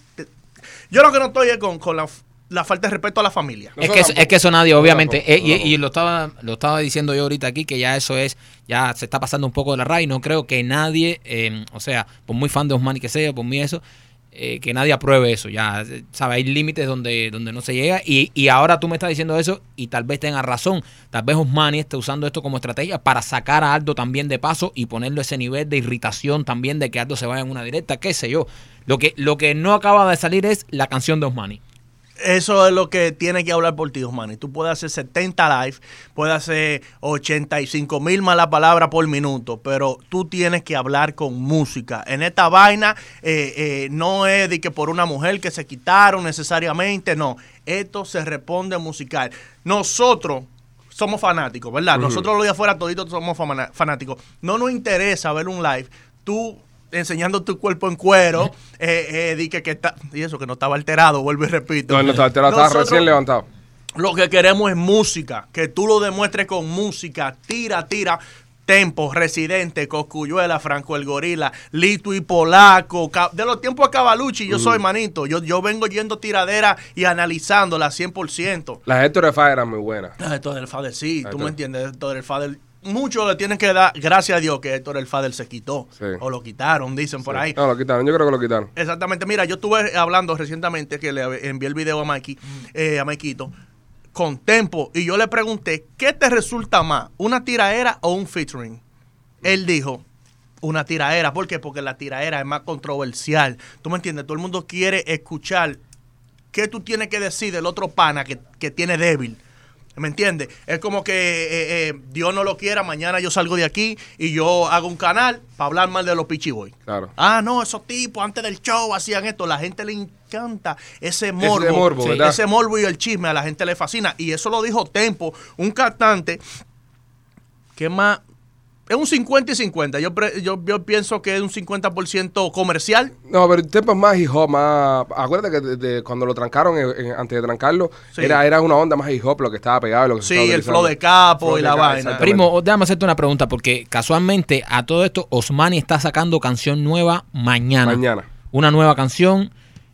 yo lo que no estoy es con la, la falta de respeto a la familia. Es que, eso- es que eso nadie, obviamente. tampoco, eh, y, y lo estaba lo estaba diciendo yo ahorita aquí, que ya eso es, ya se está pasando un poco de la raya. y No creo que nadie, eh, o sea, por muy fan de Osmani que sea, por mí eso, eh, que nadie apruebe eso. Ya, ¿sabes? Hay límites donde, donde no se llega. Y, y ahora tú me estás diciendo eso y tal vez tengas razón. Tal vez Osmani esté usando esto como estrategia para sacar a Aldo también de paso y ponerlo ese nivel de irritación también de que Aldo se vaya en una directa, qué sé yo. Lo que, lo que no acaba de salir es la canción de Osmani. Eso es lo que tiene que hablar por ti, Osmani. Tú puedes hacer 70 live, puedes hacer 85 mil malas palabras por minuto, pero tú tienes que hablar con música. En esta vaina eh, eh, no es de que por una mujer que se quitaron necesariamente, no. Esto se responde musical. Nosotros somos fanáticos, ¿verdad? Nosotros los de afuera toditos somos fanáticos. No nos interesa ver un live. Tú enseñando tu cuerpo en cuero, eh, eh, di que, que está, y eso que no estaba alterado, vuelvo y repito. No, no estaba alterado, estaba recién levantado. lo que queremos es música, que tú lo demuestres con música, tira, tira. Tempo, Residente, Coscuyuela, Franco el Gorila, Lito y Polaco, de los tiempos de Cavalucci, yo soy manito, yo, yo vengo yendo tiradera y analizándola 100%. Las Héctor de Fire eran muy buenas. Ah, Héctor el Fader, sí, tú me entiendes, Héctor el Fader. Muchos le tienen que dar, gracias a Dios que Héctor el Fader se quitó, Sí. o lo quitaron, dicen por ahí. No, lo quitaron, yo creo que lo quitaron. Exactamente. Mira, yo estuve hablando recientemente que le envié el video a Mikey, eh, a Maikito, con Tempo, y yo le pregunté, ¿qué te resulta más? ¿Una tiraera o un featuring? Él dijo, una tiraera. ¿Por qué? Porque la tiraera es más controversial. ¿Tú me entiendes? Todo el mundo quiere escuchar qué tú tienes que decir del otro pana que, que tiene débil. ¿Me entiendes? Es como que eh, eh, Dios no lo quiera, mañana yo salgo de aquí y yo hago un canal para hablar mal de los Pichiboy. Claro. Ah, no, esos tipos antes del show hacían esto. La gente le encanta ese morbo. Ese morbo, Sí, ¿verdad? ese morbo y el chisme a la gente le fascina. Y eso lo dijo Tempo, un cantante que más... Es un 50 y 50. Yo, pre- yo, yo pienso que es un 50% comercial. No, pero el tiempo es más hip hop, más... Acuérdate que de- de cuando lo trancaron, en- en- antes de trancarlo, Sí. era, era una onda más hip hop lo que estaba pegado y lo que se Sí, estaba el flow de capo Flow y de la capo, vaina. Primo, déjame hacerte una pregunta, porque casualmente a todo esto, Osmani está sacando canción nueva mañana. Mañana. Una nueva canción.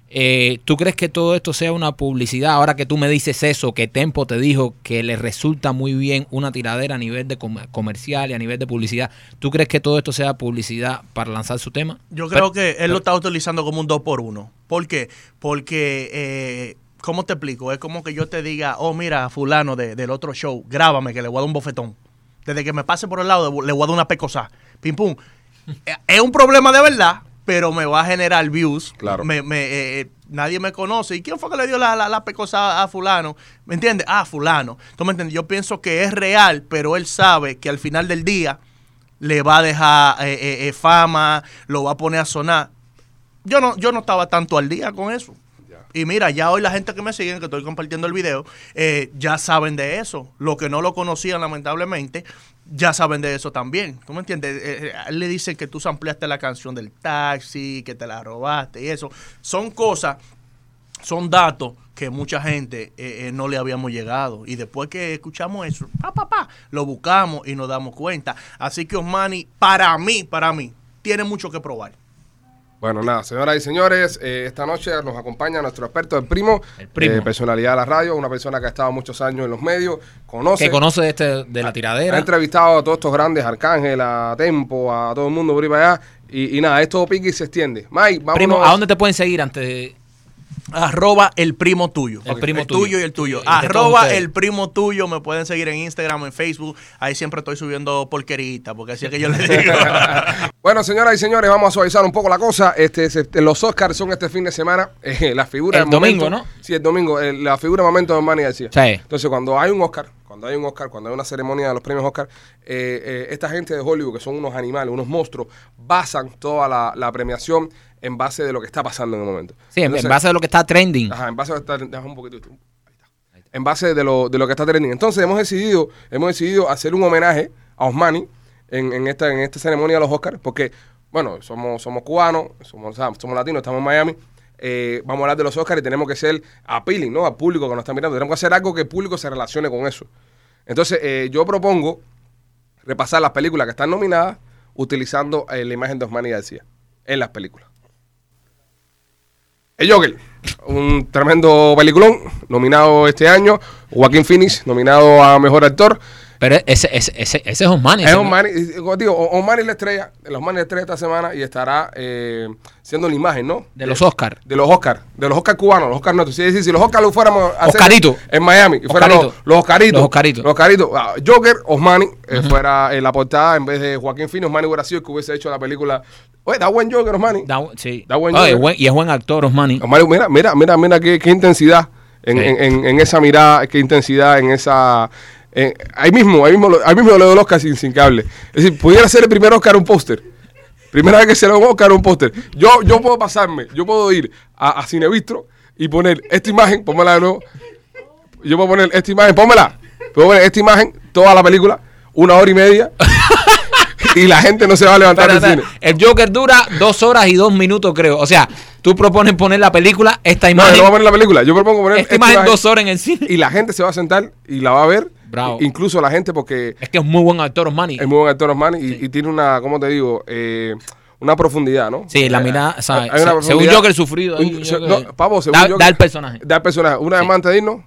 Eh, ¿Tú crees que todo esto sea una publicidad? Ahora que tú me dices eso, que Tempo te dijo que le resulta muy bien una tiradera a nivel de com- comercial y a nivel de publicidad, ¿tú crees que todo esto sea publicidad para lanzar su tema? Yo Pero- creo que él lo está utilizando como un 2 por 1 ¿Por qué? Porque, eh, ¿cómo te explico? Es como que yo te diga, oh, mira, fulano de- del otro show, grábame que le voy a dar un bofetón. Desde que me pase por el lado, le voy a dar una pecosa. Pim, pum. Eh, es un problema de verdad, pero me va a generar views. Claro. Me, me, eh, nadie me conoce. ¿Y quién fue que le dio la, la, la pecosa a fulano? ¿Me entiendes? Ah, fulano. ¿Tú me entiendes? Yo pienso que es real, pero él sabe que al final del día le va a dejar eh, eh, eh, fama, lo va a poner a sonar. Yo no, yo no estaba tanto al día con eso. Y mira, ya hoy la gente que me sigue, que estoy compartiendo el video, eh, ya saben de eso. Lo que no lo conocían, lamentablemente, ya saben de eso también. ¿Tú me entiendes? Eh, eh, le dicen que tú ampliaste la canción del taxi, que te la robaste y eso. Son cosas, son datos que mucha gente eh, no le habíamos llegado. Y después que escuchamos eso, pa, pa, pa, lo buscamos y nos damos cuenta. Así que Osmani, para mí, para mí, tiene mucho que probar. Bueno, nada, señoras y señores, eh, esta noche nos acompaña nuestro experto, el primo, El primo. eh, personalidad de la radio, una persona que ha estado muchos años en los medios, conoce, Que conoce de, este, de la ha tiradera. entrevistado a todos estos grandes, Arcángel, a Tempo, a todo el mundo por ahí para allá, y, y nada, esto pique y se extiende. Mike, vamos Primo, ¿a dónde te pueden seguir antes de, Arroba el primo tuyo. El primo tuyo. tuyo. y el tuyo. Arroba el primo tuyo. Me pueden seguir en Instagram, en Facebook. Ahí siempre estoy subiendo porquerita, porque así es que yo les digo. Bueno, señoras y señores, vamos a suavizar un poco la cosa. Este, se- los Oscars son este fin de semana. Eh, la figura El del domingo, momento- ¿no? Sí, el domingo. eh, la figura de momento de Manny García. Sí. Entonces, cuando hay un Oscar, cuando hay un Oscar, cuando hay una ceremonia de los premios Oscar, eh, eh, esta gente de Hollywood, que son unos animales, unos monstruos, basan toda la, la premiación en base de lo que está pasando en el momento. Sí, en, base a lo que está trending. Ajá, en base a estar, déjame un poquito. Ahí está. En base de lo, de lo que está trending. Entonces hemos decidido, hemos decidido hacer un homenaje a Osmani en, en esta, en esta ceremonia de los Oscars, porque, bueno, somos, somos cubanos, somos, o sea, somos latinos, estamos en Miami. Eh, vamos a hablar de los Oscars y tenemos que ser appealing, ¿no? Al público que nos está mirando. Tenemos que hacer algo que el público se relacione con eso. Entonces, eh, yo propongo repasar las películas que están nominadas utilizando eh, la imagen de Osmani García en las películas. El Joker, un tremendo peliculón, nominado este año. Joaquín Phoenix, nominado a Mejor Actor. Pero ese, ese, ese, ese es Osmani. Es Osmani, digo, Osmani es la estrella, el Osmani es la estrella esta semana y estará eh, siendo la imagen, ¿no? De los Oscar. De los Oscars, de los Oscars cubanos, los Oscars nuestros. Sí, si los Oscars lo fuéramos a hacer Oscarito. en Miami, y fueran los, Oscarito. los Oscaritos. Los Oscaritos. Los Oscaritos. Ah, Joker, Osmani, eh, fuera en la portada en vez de Joaquín Phoenix, Osmani hubiera sido el que hubiese hecho la película. Oye, da buen Joker, Osmani. Da, sí. Da buen Oye, Joker. buen- y es buen actor, Osmani. Osmani, mira, mira, mira, mira qué, qué intensidad en, Sí. en- en- en esa mirada, qué intensidad en esa. En- ahí mismo, ahí mismo, lo- ahí mismo le doy el Oscar sin, sin cable. Es decir, pudiera ser el primer Oscar un póster. Primera vez que se le da un Oscar un póster. Yo, yo puedo pasarme, yo puedo ir a, a Cinevistro y poner esta imagen, pónmela de nuevo. Yo puedo poner esta imagen, pónmela. Puedo poner esta imagen, toda la película, una hora y media. y la gente no se va a levantar del cine. El Joker dura dos horas y dos minutos, creo. O sea, tú propones poner la película, esta No, imagen, yo no voy a poner la película. Yo propongo poner esta imagen dos horas en el cine. y la gente se va a sentar y la va a ver. Bravo. Incluso la gente porque Es que es muy buen actor, Osmani. es muy buen actor Osmani y, y tiene una, ¿cómo te digo? Eh, una profundidad, ¿no? Sí, la Eh, mirada, ¿sabes? hay una Se- según. Joker sufrido. ahí, Un- se- Joker- no, pavo, según da, Joker- da el personaje. Da el personaje. Una vez Sí. más antes de irnos,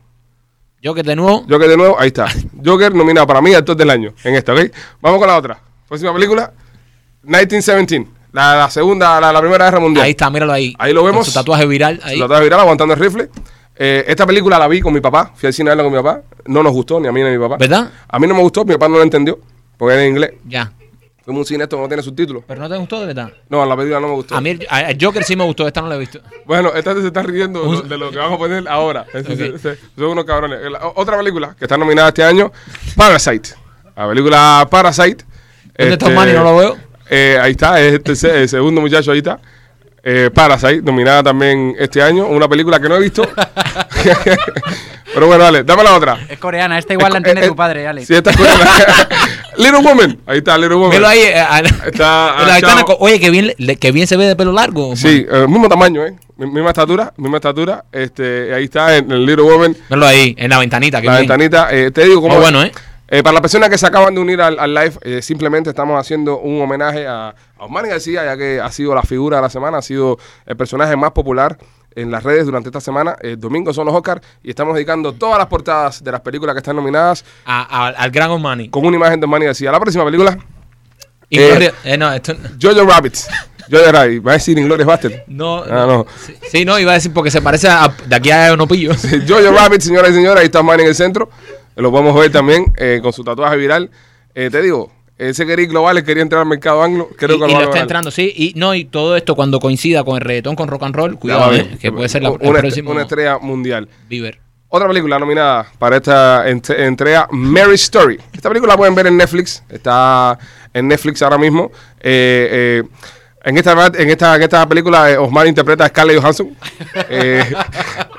Joker de nuevo. Joker de nuevo, ahí está. Joker nominado para mí actor del año en esta, ¿ok? Vamos con la otra. Próxima película, 1917. La, la segunda, la, la primera guerra mundial. Ahí está, míralo ahí. Ahí lo Con vemos. Su tatuaje viral. Ahí. Su tatuaje viral aguantando el rifle. Eh, esta película la vi con mi papá. Fui al cine a verla con mi papá. No nos gustó, ni a mí ni a mi papá. ¿Verdad? A mí no me gustó, mi papá no lo entendió. Porque era en inglés. Ya. Fuimos a un cine esto que no tiene subtítulos. Pero no te gustó, de verdad. No, la película no me gustó. A mí el, a- el Joker sí me gustó, esta no la he visto. Bueno, esta se está riendo de lo, Un- de lo que vamos a poner ahora. Es- Ok. es- es- Son unos cabrones. La- otra película que está nominada este año, Parasite. La película Parasite. ¿Dónde está Este, Manny? No lo veo. eh, ahí está, es este, se- el segundo muchacho ahí está. Eh, Parasite, nominada también este año. Una película que no he visto. Pero bueno, dale, dame la otra. Es coreana, esta igual la entiende eh, tu padre, Ale. Sí, esta es coreana. Little Woman. Ahí está, Little Woman. Míralo ahí. a- Está Oye, que bien, le- que bien se ve de pelo largo. Sí, eh, mismo tamaño, ¿eh? Mi- Misma estatura, misma estatura. Este, ahí está en el Little Woman, Míralo ahí, en la ventanita. Que la bien. ventanita. Eh, te digo, como Muy bueno, ¿eh? Eh, para las personas que se acaban de unir al, al live, eh, simplemente estamos haciendo un homenaje a, a García, ya que ha sido la figura de la semana, ha sido el personaje más popular en las redes durante esta semana. El domingo son los Oscars y estamos dedicando todas las portadas de las películas que están nominadas A- a- al gran Osmani. con una imagen de Osmani García. La próxima película, Eh, eh, no, esto. Jojo Rabbit. Jojo Rabbit. Va a decir Inglorious Bastard. No, Ah, no. Sí, sí, no, iba a decir porque se parece a. De aquí a no pillo. Jojo Rabbit, señoras y señores, ahí está Osmani en el centro. Eh, Lo podemos ver también eh, con su tatuaje viral. Eh, te digo, ese quería global, él quería entrar al mercado anglo. Creo y, que y lo está entrando, sí. Y no, y todo esto cuando coincida con el reggaetón, con rock and roll, cuidado, eh, que puede ser la, el una, próximo una estrella mundial. Bieber. Otra película nominada para esta entre- entrega, Mary Story. Esta película la pueden ver en Netflix. Está en Netflix ahora mismo. Eh, eh, en, esta, en, esta, en esta película, eh, Osman interpreta a Scarlett Johansson. Eh,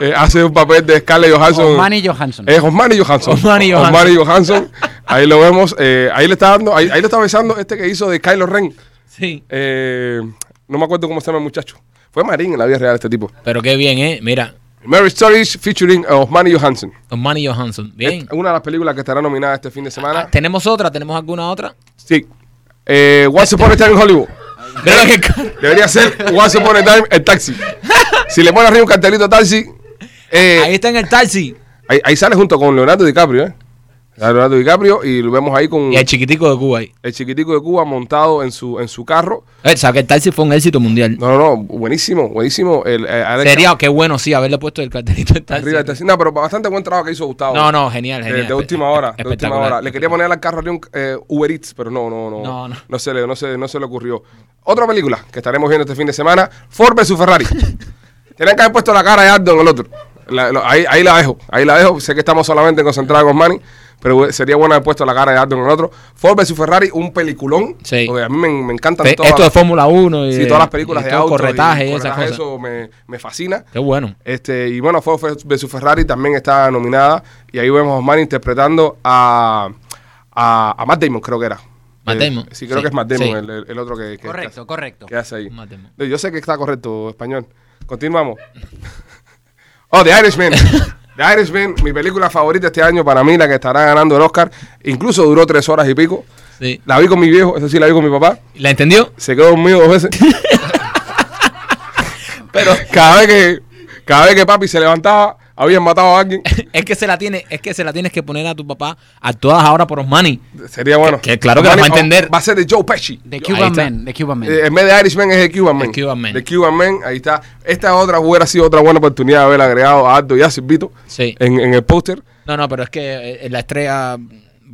eh, hace un papel de Scarlett Johansson. Osmani Johansson. Es Osmani Johansson. Osmani Johansson. Osmani Johansson. Ahí lo vemos. eh, ahí le está dando, ahí, ahí le está besando este que hizo de Kylo Ren. Sí. Eh, no me acuerdo cómo se llama el muchacho. Fue Marín en la vida real este tipo. Pero qué bien, ¿eh? Mira, Mary Stories featuring Osmani Johansson. Osmani Johansson. Bien. Es una de las películas que estará nominada este fin de semana. Ah, ¿Tenemos otra? ¿Tenemos alguna otra? Sí. Eh, Once Upon a Time in Hollywood. Debería ser Once Upon a Time el taxi. Si le pones arriba un cartelito taxi, eh, Ahí está en el taxi. ahí, ahí sale junto con Leonardo DiCaprio, ¿eh? Leonardo DiCaprio y lo vemos ahí con Y el chiquitico de Cuba ahí. el chiquitico de Cuba montado en su en su carro. Eh, o sea, que el taxi fue un éxito mundial. No, no, no, buenísimo, buenísimo. El, eh, Sería, qué bueno, sí, haberle puesto el cartelito del taxi. arriba del taxi. No, pero bastante buen trabajo que hizo Gustavo. No, no, genial, genial. de última hora, de última hora. Le quería poner al carro un eh, Uber Eats, pero no, no, no. No, no. No se le, no se, no se le ocurrió. Otra película que estaremos viendo este fin de semana, Ford vs Ferrari. Tenían que haber puesto la cara de Aldo en el otro. La- lo- ahí, ahí la dejo, ahí la dejo. Sé que estamos solamente concentrados con Manny, pero sería bueno haber puesto la cara de Aldo en el otro. Ford vs Ferrari, un peliculón. Sí. Porque a mí me, me encantan Fe- todas Esto de las, Fórmula 1 y sí, de- todas las películas y de todo auto. corretaje y, esas corretaje, cosas. Eso me, me fascina. Qué bueno. Este, y bueno, Ford vs Ferrari también está nominada. Y ahí vemos a Osman interpretando a, a, a Matt Damon, creo que era. Matt Eh, Damon. sí, creo Sí, que es Matt Damon, sí. el, el- el otro que, que, Correcto, correcto. que hace ahí. Matt Damon. Yo sé que está correcto español. Continuamos. oh, The Irishman. The Irishman, mi película favorita este año para mí, la que estará ganando el Oscar. Incluso duró tres horas y pico. Sí. La vi con mi viejo, eso sí, la vi con mi papá. ¿La entendió? Se quedó conmigo dos veces. Pero cada vez que cada vez que papi se levantaba, habían matado a alguien. Es que se la tiene, es que se la tienes que poner a tu papá actuadas ahora por Osmani. Sería bueno. Que- que claro que la va a Manny- entender. Va a ser de Joe Pesci. Ahí Cuban. Man, The Cuban Man. Eh, en vez de Irishman es de Cuban Man. The Cuban Man. The Cuban Man, ahí está. Esta otra hubiera sido otra buena oportunidad de haber agregado a Aldo y a Silvito Sí. en, en el póster. No, no, pero es que eh, la estrella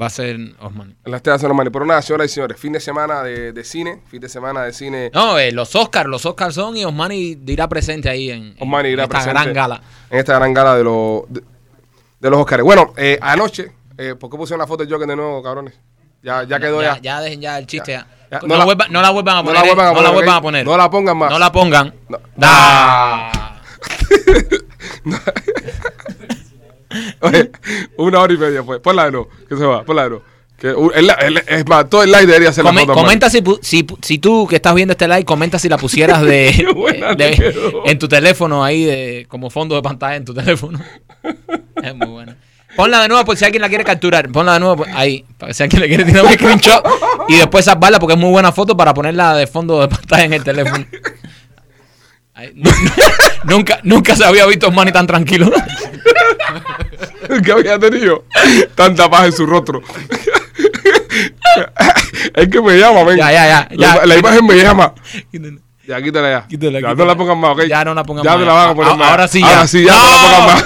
va a ser Osmani. En las telas son Pero nada, señoras y señores, fin de semana de, de cine, fin de semana de cine. No, eh, los Oscars, los Oscars son y Osmani dirá presente ahí en, en Osmani irá esta presente gran gala. En esta gran gala de, los de, de los Oscars. Bueno, eh, anoche, eh, ¿por qué pusieron la foto de Joker de nuevo, cabrones? Ya, ya quedó ya. Ya, ya dejen ya el chiste. Ya. Ya. No, No la la- vuelvan, no la vuelvan a no poner. la eh. vuelvan a no la poner, vuelvan ¿ok? a poner. No la pongan más. No la pongan. No. Da. Oye, una hora y media pues. Ponla de nuevo, que se va, ponla de nuevo. Que, el- el- es más, todo el like debería ser Come- la foto. comenta si, si, si tú que estás viendo este live, comenta si la pusieras de, buena en tu teléfono ahí de, como fondo de pantalla en tu teléfono. es muy buena. Ponla de nuevo por si alguien la quiere capturar. Ponla de nuevo por- ahí, para si alguien le quiere tirar un screenshot y después salvarla porque es muy buena foto para ponerla de fondo de pantalla en el teléfono. Nunca, nunca se había visto a Manny tan tranquilo. que había tenido tanta paz en su rostro. es que me llama, men. Ya, ya, ya, La, ya. la imagen me llama. Ya, quítala ya. Quítala, ya, quítala. no la pongan más, ¿ok? Ya no la pongan ya más. te la van a poner A- más. ahora sí, ya. Ahora sí, ya no la ¡No! pongan más.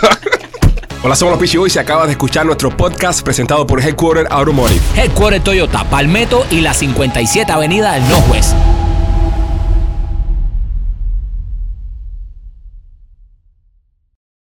Hola, somos los Pichi y acabas de escuchar nuestro podcast presentado por Headquarter Automotive. Headquarter Toyota, Palmetto y la 57 Avenida del Northwest.